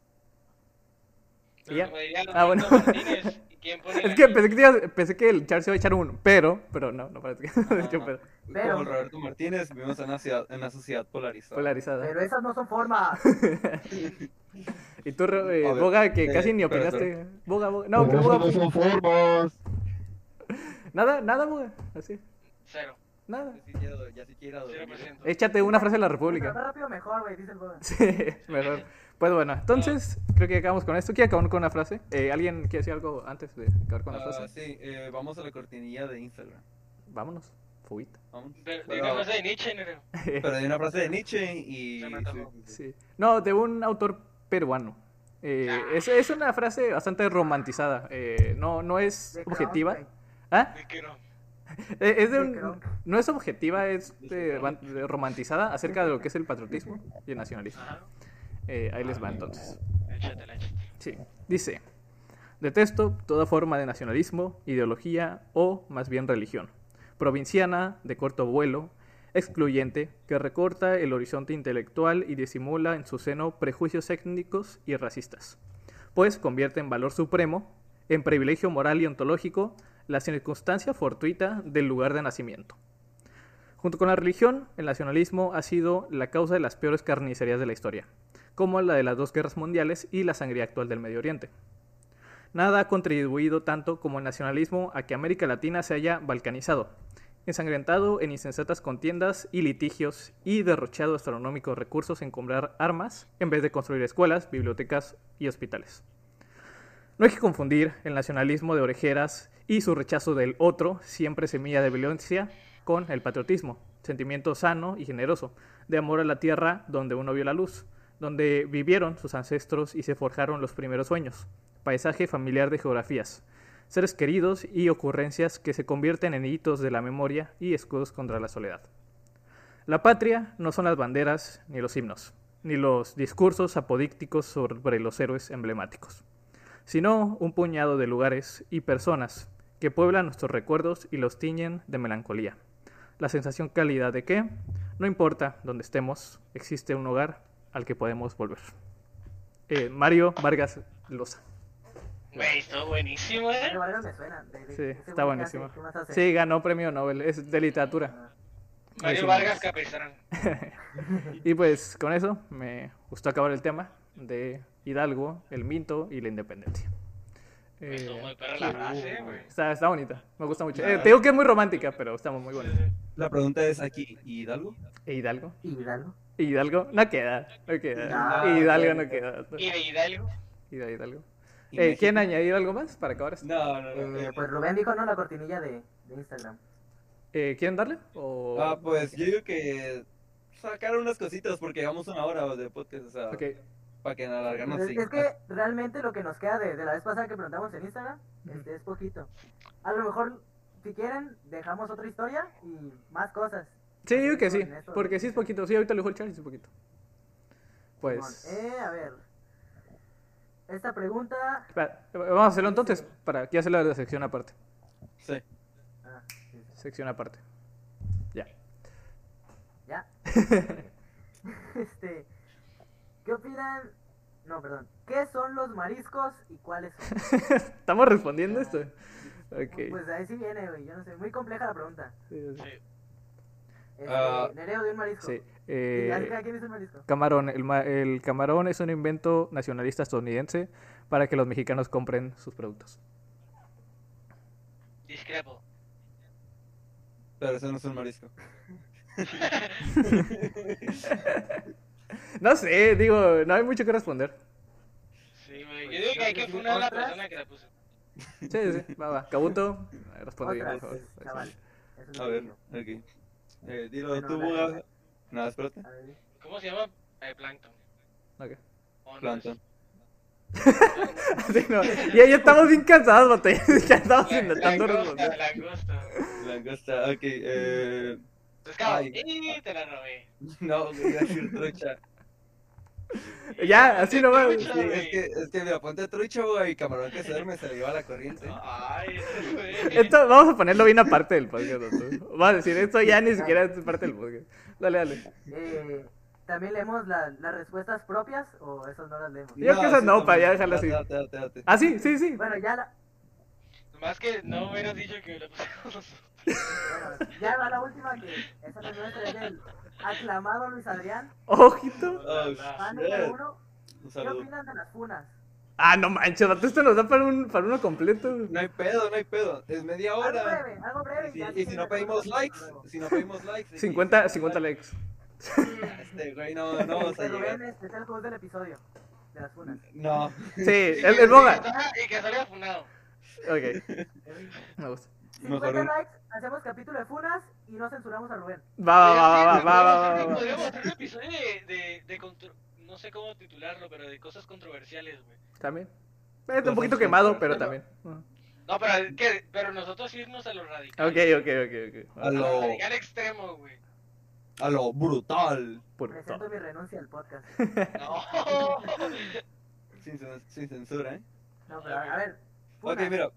C: Pero
A: Ya. Ah, bueno.
C: Roberto Martínez, ¿y quién pone
A: Es que pensé que, pensé que el Charles iba a echar uno, pero, pero no, no parece que
D: No, no.
A: pero
E: Pero-
D: Como Roberto Martínez, vivimos en una, ciudad, en una sociedad polarizada.
A: polarizada.
E: Pero esas no son formas.
A: Y tú, eh,
D: ver,
A: Boga, que
D: eh,
A: casi ni opinaste. Boga, Boga. No, que Boga.
F: son formas.
A: Nada, nada, Boga. Así.
C: Cero.
A: Nada.
D: Ya sí quiero.
A: Échate una frase de la
E: Pero
A: República.
E: más rápido mejor, güey, dice el boda.
A: Sí, mejor. Pues bueno, entonces creo que acabamos con esto. ¿Quiere acabar con una frase? Eh, ¿Alguien quiere decir algo antes de acabar con la
D: Ah,
A: frase?
D: sí, eh, vamos a la cortinilla de Instagram.
A: Vámonos. Fuguita.
D: Vamos.
C: Pero,
D: Pero-
C: Digamos de Nietzsche.
D: Pero hay una frase de Nietzsche y... Sí.
A: No, de un autor peruano. Eh, es, es una frase bastante romantizada. Eh, no, no es
E: De
A: objetiva.
E: Kronk,
A: ¿Ah?
C: Es que no.
A: Es de
E: De
A: un- no es objetiva, es de romantizada acerca de lo que es el patriotismo y el nacionalismo.
C: Ajá.
A: Eh, ahí les va entonces.
C: Échatela, échatela.
A: Sí, dice, detesto toda forma de nacionalismo, ideología o más bien religión, provinciana, de corto vuelo, excluyente, que recorta el horizonte intelectual y disimula en su seno prejuicios étnicos y racistas, pues convierte en valor supremo, en privilegio moral y ontológico, la circunstancia fortuita del lugar de nacimiento. Junto con la religión, el nacionalismo ha sido la causa de las peores carnicerías de la historia, como la de las dos guerras mundiales y la sangría actual del Medio Oriente. Nada ha contribuido tanto como el nacionalismo a que América Latina se haya balcanizado, ensangrentado en insensatas contiendas y litigios y derrochado astronómicos recursos en comprar armas en vez de construir escuelas, bibliotecas y hospitales. No hay que confundir el nacionalismo de orejeras y su rechazo del otro, siempre semilla de violencia, con el patriotismo, sentimiento sano y generoso, de amor a la tierra donde uno vio la luz, donde vivieron sus ancestros y se forjaron los primeros sueños, paisaje familiar de geografías, seres queridos y ocurrencias que se convierten en hitos de la memoria y escudos contra la soledad. La patria no son las banderas ni los himnos, ni los discursos apodícticos sobre los héroes emblemáticos, sino un puñado de lugares y personas que pueblan nuestros recuerdos y los tiñen de melancolía. La sensación cálida de que, no importa dónde estemos, existe un hogar al que podemos volver. Eh, Mario Vargas Llosa.
C: Güey, está buenísimo, ¿eh?
E: Me suena. de- de-
A: Sí, está buenísimo. Sí, ganó premio Nobel, es de literatura.
E: Ah,
C: Mario Vargas
A: sí.
C: Capistrán.
A: Y pues con eso me gustó acabar el tema de Hidalgo, el Minto y la independencia. Eh,
C: Estuvo muy perra la frase, güey.
A: está, está bonita, me gusta mucho. Eh, te digo que es muy romántica, pero está muy bonita.
D: La pregunta es aquí, ¿Hidalgo?
A: ¿E Hidalgo?
E: ¿Y Hidalgo?
A: Hidalgo no queda, no queda.
E: No,
A: Hidalgo no queda.
C: Y de Hidalgo.
A: Hidalgo. Hidalgo.
D: ¿Y
A: Eh? ¿Quieren añadir algo más para acabar esto?
D: No, no, no.
E: Eh, pues Rubén dijo, ¿no? La cortinilla de, de Instagram.
A: Eh, ¿Quieren darle? O...
D: Ah, pues yo digo que sacar unas cositas porque llevamos una hora de podcast, o sea,
A: Ok.
D: para que no alargarnos.
E: Es, es que realmente lo que nos queda de, de la vez pasada que preguntamos en Instagram este, es poquito. A lo mejor, si quieren, dejamos otra historia y más cosas.
A: Sí, digo que sí, porque
E: de-
A: sí es poquito. Sí, ahorita lo dijo el Charles, es poquito. Pues...
E: Eh, a ver. Esta pregunta.
A: espera, vamos a hacerlo entonces, para que hacer la sección aparte.
D: Sí.
E: Ah, sí, sí.
A: Sección aparte. Ya.
E: Ya. este. ¿Qué opinan? No, perdón. ¿Qué son los mariscos y cuáles son?
A: ¿Estamos respondiendo esto? Ok.
E: Pues ahí sí viene, güey. Yo no sé. Muy compleja la pregunta.
A: Sí, sí.
E: Este,
D: Ah.
E: Nereo de un marisco.
A: Sí.
E: ¿Y
A: Eh,
E: a quién es el marisco?
A: camarón. El, ma- el camarón es un invento nacionalista estadounidense para que los mexicanos compren sus productos.
C: Discrepo.
D: Pero eso no es un marisco.
A: No sé, digo, no hay mucho que responder.
C: Sí, güey. Yo digo que hay que funar a la persona que la puso.
A: Sí, sí, va, va. Cabuto, responde bien, por favor.
E: chaval.
D: A ver, ok. Eh, dilo tú. Buga. No, espérate.
C: ¿Cómo se llama? Eh, Plankton.
A: Ok.
C: ¿O no
D: Plankton.
A: Sí, no. Ya, ya estamos bien cansados, bate. Ya estamos
C: es?
A: intentando responder.
C: langosta.
D: Langosta, ok. Eh,
C: Pescado.
D: Ay.
C: Te la robé.
D: no, voy a decir trucha.
A: Ya, así nomás.
C: Trucha,
D: Sí,
C: güey.
D: es que, es que mira, ponte trucha, Buga, y camarón que se duerme se le lleva la corriente.
C: Ay, güey.
A: Esto, vamos a ponerlo bien aparte del podcast. ¿no? Vamos a decir, esto ya ni siquiera es parte del podcast. Dale, dale.
E: eh, ¿También leemos la- las respuestas propias o esas no las leemos?
A: Yo creo que esas no, para ya dejarlo así.
D: Date, date, date.
A: Ah, sí, sí, sí.
E: Bueno, ya la,
C: Más que no hubieras dicho que lo pusimos.
E: bueno, ya va la última que esa es nuestra es del aclamado Luis Adrián,
A: Ojito.
D: Oh,
E: fan
D: shit.
E: número uno.
D: Un
E: ¿Qué opinan de las funas?
A: Ah, no manches, vato, esto nos da para, un, para uno completo.
D: No hay pedo, no hay pedo. Es media
E: Algo
D: hora.
E: breve, algo breve.
D: Y
E: ya
D: si, y si no pedimos likes, si no pedimos likes. y-
A: 50,
D: y-
A: 50 likes.
D: Este güey no, no vamos a
E: Este
D: llegar.
E: este es el juez del episodio de las funas.
D: No.
A: Sí, el, el boga.
C: Y que salga funado.
A: Ok, me gusta.
E: 50
D: Mejor un-
E: likes, hacemos capítulo de funas y no censuramos a Rubén.
A: Va, va, va, va, va, va, va, va.
C: Podríamos hacer un episodio de, de, de contro- no sé cómo titularlo, pero de cosas controversiales, güey.
A: También. Está un poquito quemado, pero también.
C: No, pero, ¿qué? pero nosotros irnos a lo radical.
A: Ok, ok, ok, ok.
D: A lo,
C: Radical extremo, güey.
D: a lo brutal.
A: Por
E: Presento mi renuncia al podcast.
C: No.
D: Sin, sin censura, ¿eh?
E: No, pero a ver.
D: Ok, mira.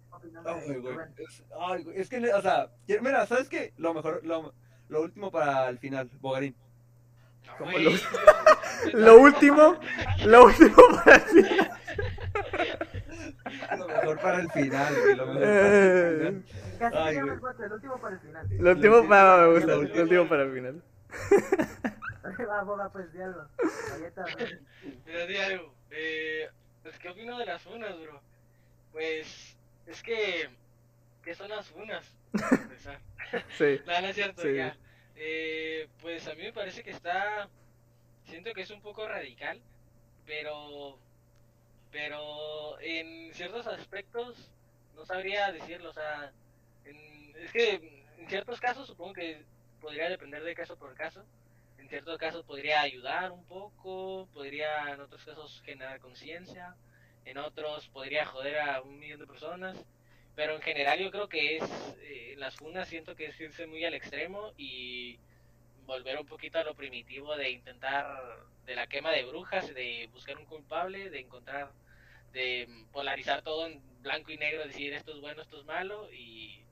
D: Ay, güey. Es, ay, güey, es que, o sea, mira, ¿sabes qué? Lo mejor, lo, lo último para el final, Bogarín.
C: No,
A: Como
C: güey.
A: lo- Lo último, lo último para ti.
D: Lo mejor para el final, güey, lo mejor para el final. Ay, güey.
E: el el último para el final.
A: Lo último para, me gusta,
D: Lo
A: lo
D: último.
A: para el final.
E: Va, boga, pues, diablo. Galleta, ¿no?
C: Mira, di algo. Eh, pues, ¿qué opino de las funas, bro? Pues, es que... ¿Qué son las funas?
A: Sí.
C: No, no es cierto,
A: Sí.
C: ya. Eh, pues a mí me parece que está. Siento que es un poco radical, pero. Pero en ciertos aspectos no sabría decirlo. O sea, en- es que en ciertos casos supongo que podría depender de caso por caso. En ciertos casos podría ayudar un poco, podría en otros casos generar conciencia, en otros podría joder a un millón de personas. Pero en general yo creo que es, eh, las funas siento que es irse muy al extremo y volver un poquito a lo primitivo de intentar, de la quema de brujas, de buscar un culpable, de encontrar, de polarizar todo en blanco y negro, decir esto es bueno, esto es malo y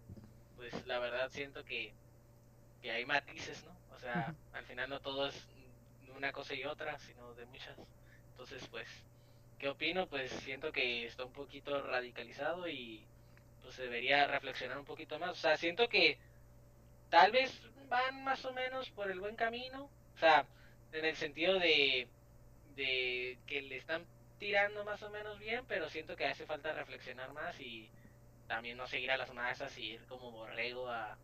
C: pues la verdad siento que, que hay matices, ¿no? O sea, al final no todo es una cosa y otra, sino de muchas. Entonces, pues, ¿qué opino? Pues siento que está un poquito radicalizado y pues debería reflexionar un poquito más. O sea, siento que tal vez van más o menos por el buen camino. O sea, en el sentido de, de que le están tirando más o menos bien, pero siento que hace falta reflexionar más y también no seguir a las masas y ir como borrego a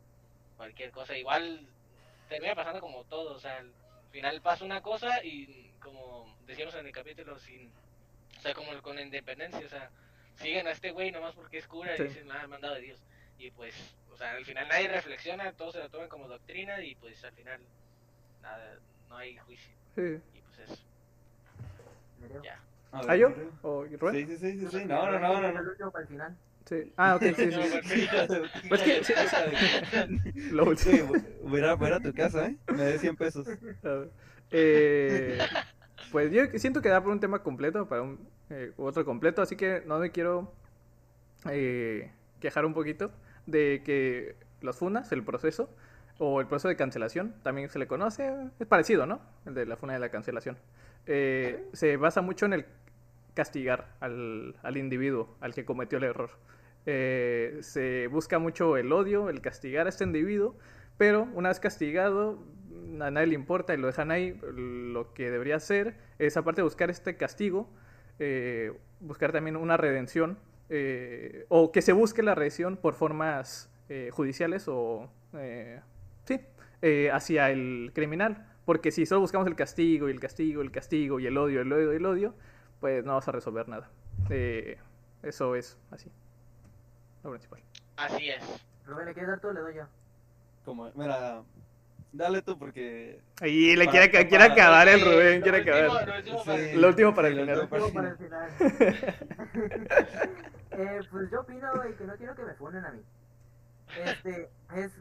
C: cualquier cosa. Igual termina pasando como todo. O sea, al final pasa una cosa y como decíamos en el capítulo, sin, sea, como con la independencia, o sea, siguen a este güey nomás porque es cura
A: Sí.
C: y dicen, nada, mandado de Dios. Y pues, o sea, al final nadie reflexiona, todos se lo toman como doctrina y pues al final nada, no hay juicio.
A: Sí.
C: Y pues eso. Ya.
A: ¿Ah, yo? ¿O Rubén?
D: Sí, sí, sí, sí, sí. No, no, no, no.
E: El
D: no.
E: último para el final.
A: Sí. Ah, ok, sí, sí. Sí. Pues que, sí, sí. Lo último.
D: Sí, voy a, voy a ir a tu casa, ¿eh? Me des 100 pesos.
A: Eh, pues yo siento que da por un tema completo, para un eh, otro completo, así que no me quiero eh, quejar un poquito de que los funas, el proceso, o el proceso de cancelación, también se le conoce, es parecido, ¿no? El de la funa de la cancelación. Eh, se basa mucho en el castigar al, al individuo, al que cometió el error. Eh, se busca mucho el odio, el castigar a este individuo, pero una vez castigado, a nadie le importa y lo dejan ahí. Lo que debería hacer es, aparte de buscar este castigo, eh, buscar también una redención, eh, o que se busque la redención por formas eh, judiciales o, eh, sí, eh, hacia el criminal. Porque si solo buscamos el castigo y el castigo, el castigo y el odio, el odio, el odio, pues no vamos a resolver nada. Eh, eso es así. Lo principal.
C: Así es.
E: Rubén, ¿le quieres dar tú le doy yo?
D: como, mira, dale tú porque...
A: Ahí le
D: Para-
A: quiere, quiere
D: para-
A: acabar el
C: Sí,
A: Rubén, quiere
C: último-
A: acabar.
C: lo último
D: Sí.
C: para-
A: Lo último para el
D: Sí, lo
A: final.
D: último
E: para el final. Eh, pues yo opino, güey, que no quiero que me funen a mí. Este, es,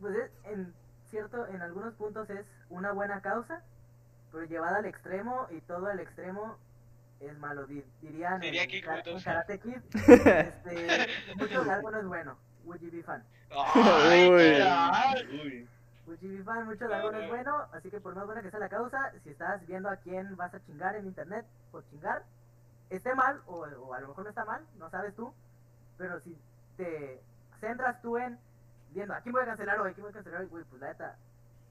E: pues es, en cierto, en algunos puntos es una buena causa, pero llevada al extremo y todo al extremo es malo. Di- dirían
C: Diría
E: en, en
C: entonces.
E: Karate Kid, este, mucho de algo no es bueno. Would you be fan?
C: Ay,
A: Uy.
D: Uy.
E: Would you be fan? Mucho no es bueno, así que por más buena que sea la causa, si estás viendo a quién vas a chingar en internet por chingar, esté mal, o, o a lo mejor no está mal, no sabes tú, pero si te centras tú en viendo a quién voy a cancelar o a quién voy a cancelar, güey, pues la neta,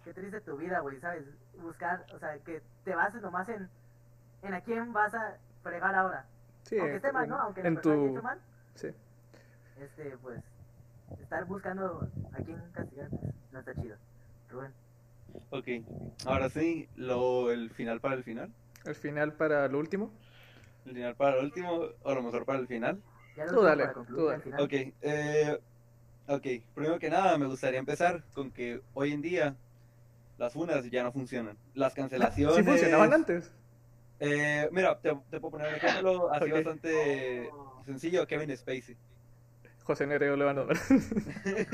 E: qué triste tu vida, güey, ¿sabes? Buscar, o sea, que te bases nomás en, en a quién vas a fregar ahora.
A: Sí,
E: Aunque esté mal, ¿no? Aunque
A: en tu...
E: hecho mal,
A: Sí.
E: este, pues, estar buscando a quién castigar, pues, no está chido. Rubén.
D: Ok, ahora sí, lo, el final para el final.
A: El final para lo último.
D: El final para el último, o a lo mejor para el final.
E: Ya lo
A: Tú dale, tú dale.
E: al final.
D: Ok, eh, ok, primero que nada me gustaría empezar con que hoy en día las funas ya no funcionan. Las cancelaciones...
A: Sí funcionaban antes.
D: Eh, mira, te, te puedo poner un ejemplo así bastante sencillo, Kevin Spacey.
A: José Nereo lo van a ver.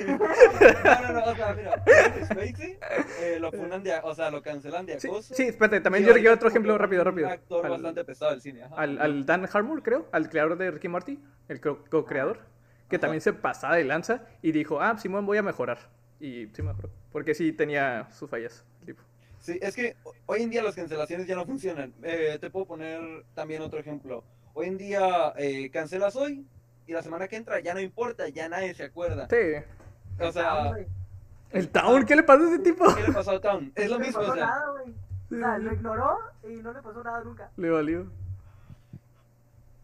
D: No, no, no, o sea, mira, Spacey eh, lo funan de, o sea, lo cancelan de
A: Sí,
D: acoso.
A: sí, espérate, también yo quiero otro ejemplo
D: que
A: rápido,
D: un
A: rápido.
D: actor
A: Al-
D: bastante pesado del cine. ajá.
A: al, al Dan Harmon, creo, al creador de Ricky Morty, el co- co-creador, que
D: Ajá.
A: también se pasaba de lanza y dijo, ah, Simón, voy a mejorar. Y sí mejoró, porque sí tenía sus fallas. tipo.
D: Sí, es que ho- hoy en día las cancelaciones ya no funcionan. Eh, te puedo poner también otro ejemplo. Hoy en día eh, cancelas hoy y la semana que entra ya no importa, ya nadie se acuerda.
A: Sí.
D: O sea,
E: güey,
A: El Town, ¿qué le pasa a ese tipo?
D: ¿qué le pasó a Town? Es lo
E: no le
D: mismo,
E: pasó
D: o sea,
E: nada, güey. O sea, lo ignoró y no le pasó nada nunca.
A: Le valió.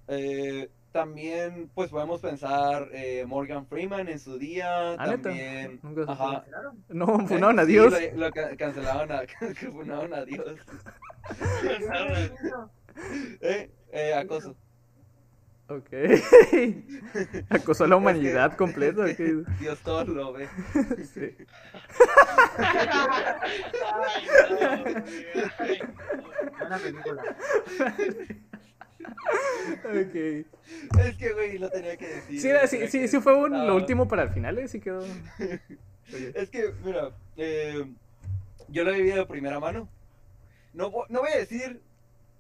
D: Eh, también, pues podemos pensar eh, Morgan Freeman en su día.
A: Ah,
D: también.
A: Nunca supe.
D: Ajá.
E: Cancelaron.
A: No, funaron a
D: sí,
A: Dios.
D: lo, lo ca- cancelaron a, funaron a Dios. Eh, eh, acoso.
A: Ok. Acosó a la humanidad completa. ok.
D: Dios todo lo ve.
A: Sí.
E: Buena película.
A: Ok.
D: Es que, güey, lo tenía que decir.
A: Sí, era- sí, sí,
D: que
A: sí fue un- lo
D: Ah,
A: último para el final, ¿eh? Sí quedó.
D: Es que, mira, eh, yo lo he vivido de primera mano. No, no voy a decir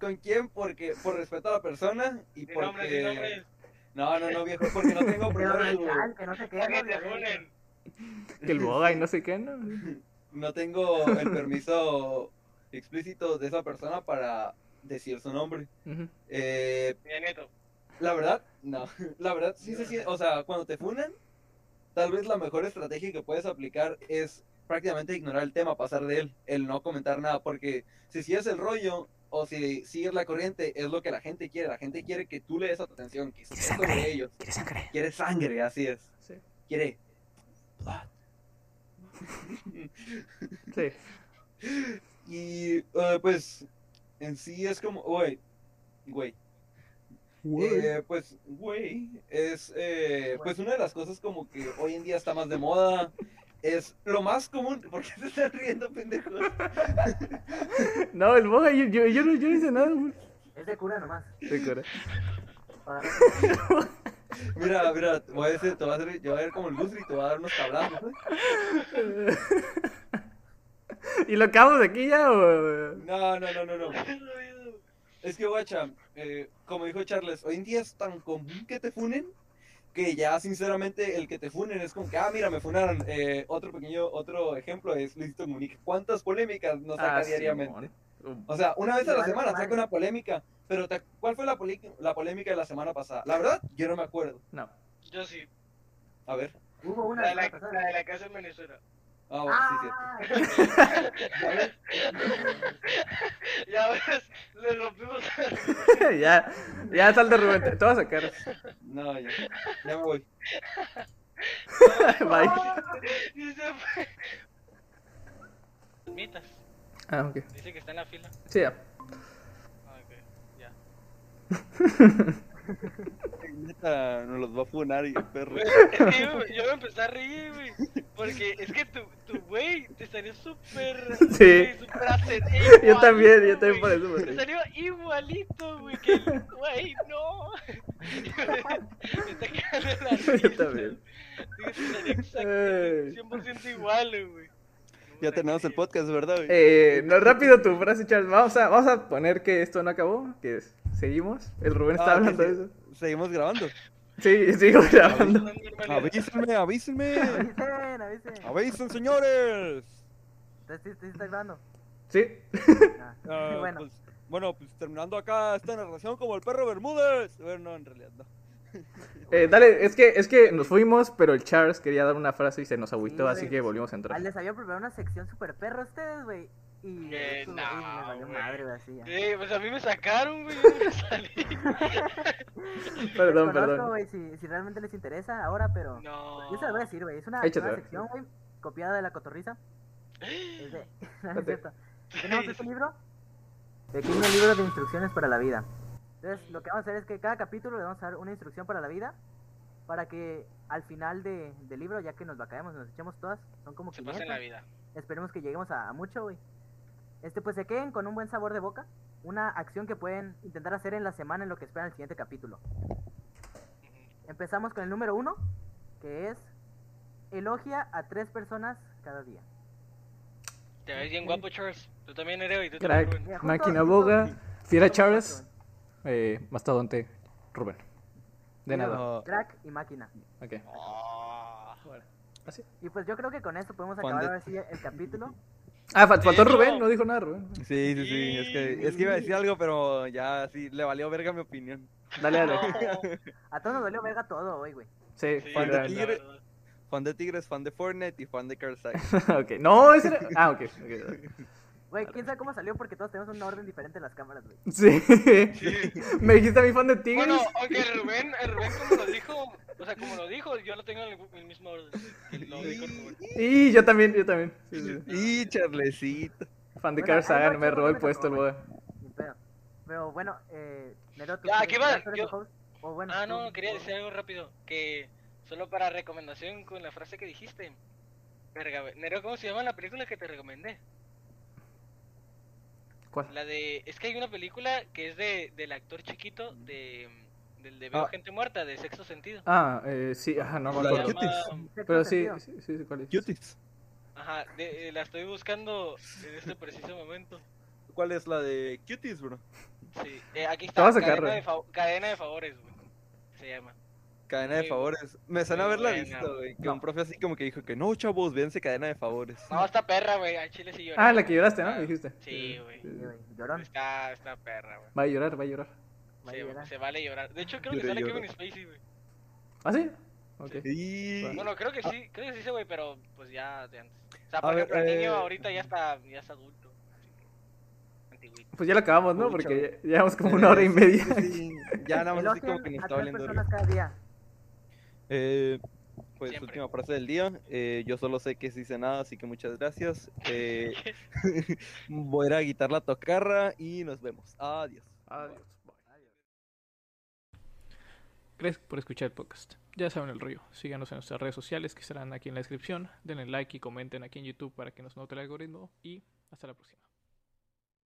D: con quién porque por respeto a la persona y porque...
C: nombres.
D: No, no, no, viejo, porque no tengo
E: Pero
D: primero
E: radical, que no se quede.
C: ¿Por qué
E: no
C: te
E: violencia.
C: ponen?
A: Que el boga y no sé qué, ¿no?
D: no tengo el permiso explícito de esa persona para decir su nombre.
A: Ujú.
D: Eh,
C: Mi nieto.
D: la verdad, no. La verdad, sí se siente, o sea, cuando te funan, tal vez la mejor estrategia que puedes aplicar es prácticamente ignorar el tema, pasar de él, el no comentar nada, porque si sigues el rollo o si sigues la corriente, es lo que la gente quiere. La gente quiere que tú le des atención, que estés sobre ellos.
A: ¿Quieres sangre?
D: Quiere sangre, así es.
A: Sí.
D: Quiere. blood.
A: Sí.
D: Y eh, pues en sí es como, güey, güey, Eh, pues, güey, es eh, pues una de las cosas como que hoy en día está más de moda. Es lo más común. ¿Por qué se están riendo, pendejos?
A: No, el boga, yo, yo, yo no, yo no hice nada, güey.
E: Es de cura nomás.
A: De cura.
E: Para-
D: Mira, mira, te voy a decir, te voy a hacer, yo voy a ver como el Gusri, te voy a dar unos tablazos. ¿eh?
A: ¿Y lo acabamos de aquí ya o.?
D: No, no, no, no, no. Es que, guacha, eh, como dijo Charles, hoy en día es tan común que te funen que ya, sinceramente, el que te funen es como que, ah, mira, me funaron. Eh, otro pequeño, otro ejemplo es Luisito Comunica. ¿Cuántas polémicas nos saca
A: Ah,
D: diariamente? O sea, una vez a la semana saca una polémica, pero te- ¿cuál fue la, poli- la polémica de la semana pasada? La verdad, yo no me acuerdo.
A: No.
C: Yo sí.
D: A ver.
E: Hubo una
C: La de la, la de la casa en Venezuela.
D: Ah, bueno, sí,
E: Ah,
C: Ya ves, le rompimos.
A: ya, ya sal de Rubén, te, vas a sacar.
D: sí. No, ya. Ya me voy.
A: Bye.
C: Y se fue. Mitas.
A: Ah, ok.
C: Dice que está en la fila.
A: Sí, ya.
C: Ah, ok, ya.
D: Neta, nos los va a funar y el perro.
C: Es que yo, yo me empecé a reír, güey. Porque es que tu, tu güey te salió súper.
A: Sí.
C: Súper
A: Yo también, yo también por eso
C: Te salió igualito, güey. Que el güey, no. me está cagando la risa.
A: Yo también.
C: Sí, te salió exacto,
A: Ay.
C: 100% igual, güey.
D: Ya tenemos el podcast, ¿verdad? güey?
A: Eh, no, rápido tu frase, Charles. Vamos a, vamos a poner que esto no acabó, que es- seguimos. El Rubén está
D: Ah,
A: hablando de eso.
D: Seguimos grabando.
A: Sí, sigo grabando.
D: Avísenme, avísenme.
E: Avisen, avisen.
D: Avisen, señores.
E: ¿sí, sí está grabando?
A: Sí.
E: Ah,
D: Ah,
E: bueno,
D: pues, bueno, pues terminando acá esta narración como el perro Bermúdez. Bueno, no, en realidad no.
A: Eh, dale, es que, es que nos fuimos, pero el Charles quería dar una frase y se nos agüitó,
E: Sí,
A: así que volvimos a
E: ah,
A: entrar.
E: les había preparado una sección super perro a ustedes, güey. Y
C: Eh,
E: eso,
C: no,
E: me valió madre, así.
C: Sí, pues a mí me sacaron, güey. Yo no me salí.
A: Perdón, perdón.
E: güey, si, si realmente les interesa ahora, pero...
C: No.
E: Yo se lo voy a decir, güey. Es una, sección, güey, copiada de la cotorriza. Es de... no, es cierto. Tenemos este libro. Pequeño libro de instrucciones para la vida. Entonces, lo que vamos a hacer es que cada capítulo le vamos a dar una instrucción para la vida. Para que al final de, del libro, ya que nos la caemos, nos echemos todas, son como
C: Se
E: 500.
C: pasa en la vida.
E: Esperemos que lleguemos a, a mucho, güey. Este, pues se queden con un buen sabor de boca. Una acción que pueden intentar hacer en la semana en lo que esperan el siguiente capítulo. Empezamos con el número uno, que es elogia a tres personas cada día.
C: Te ves bien guapo, Charles. Tú también eres, y tú
A: Crack,
C: también, Rubén.
A: Máquina boga, fiera Charles, eh, mastodonte Rubén. De nada.
D: No.
E: Crack y máquina.
A: Ok.
C: Ah.
A: Bueno, así.
E: Y pues yo creo que con eso podemos acabar
D: de-
E: ahora sí el capítulo.
A: Ah, fal- faltó
C: hecho-
A: Rubén, no dijo nada Rubén.
D: Sí, sí, sí. Es que, es que iba a decir algo, pero ya sí, le valió verga mi opinión.
A: Dale, dale.
C: No.
E: A todos nos dolió verga todo hoy, güey.
A: Sí,
C: Sí,
D: Fan de Tigre. Fan de Tigres, fan de Fortnite y fan de Carl Sagan.
A: ok. No, ese era. Ah, ok. ok.
E: Güey, quién sabe cómo salió porque todos tenemos un orden diferente en las cámaras, güey.
A: Sí.
C: Sí.
A: Me dijiste a mi fan de Tigres.
C: Bueno, el Rubén, el Rubén como lo dijo, o sea, como lo dijo, yo lo tengo en el, el mismo orden. que Lo dijo el.
A: Y yo también, yo también. Sí, sí.
D: Y Charlecito.
A: Fan de
E: Bueno,
A: Sagan,
E: va,
A: me robó el puesto el boda.
E: Pero bueno, eh, Nero, tú quieres-
C: ¿qué va? Yo-
E: bueno,
C: Ah,
E: tú-
C: no, quería decir algo rápido. Que solo para recomendación con la frase que dijiste. Verga. Nero, ¿cómo se llama la película que te recomendé?
A: ¿Cuál?
C: La de. Es que hay una película que es de del actor chiquito de. Del de Veo
A: Ah.
C: Gente Muerta, de sexto sentido.
A: Ah, eh, sí, ajá, no me
D: La
C: Se
D: de
A: acuerdo. Pero sí, sí, sí, sí, ¿cuál es?
D: Cuties.
C: Ajá, de- eh, la estoy buscando en este preciso momento.
D: ¿Cuál es la de Cuties, bro?
C: Sí, eh, aquí está.
A: sacar,
C: cadena,
A: güey.
C: de cadena de favores, güey. Se llama.
D: Cadena de favores. Me suena haberla
C: buena,
D: visto, güey. Que
A: No.
D: un profe así como que dijo que no, chavos, véanse cadena de favores.
C: No, está perra, güey. A Chile sí lloré.
A: Ah, la que lloraste, ¿no?
C: Ah,
A: Dijiste.
C: Sí, güey.
E: Sí, Llorón.
C: Está, está perra, güey.
A: Va a llorar, va a llorar.
E: Va
C: Sí, se vale llorar. De hecho, creo que sale. Kevin Spacey, güey.
A: ¿Ah, sí? Ok.
D: Y...
A: Bueno.
C: Creo que
D: Ah.
C: sí, creo que sí ese güey, pero pues ya de antes. O sea,
D: A
C: por
D: ver,
C: ejemplo, el niño
D: eh,
C: ahorita ya está, ya está adulto. así que, Antiguito.
A: Pues ya lo acabamos, ¿no? Porque ya llevamos como una hora y media.
D: Sí, ya nada más así como que
E: a
D: está verga.
E: cada día.
D: Eh, pues
C: Siempre.
D: última frase del día. Eh, yo solo sé que sí sé nada, así que muchas gracias. Eh, voy a ir a quitar la tocarra y nos vemos. Adiós.
A: Adiós. Gracias por escuchar el podcast. Ya saben el rollo. Síganos en nuestras redes sociales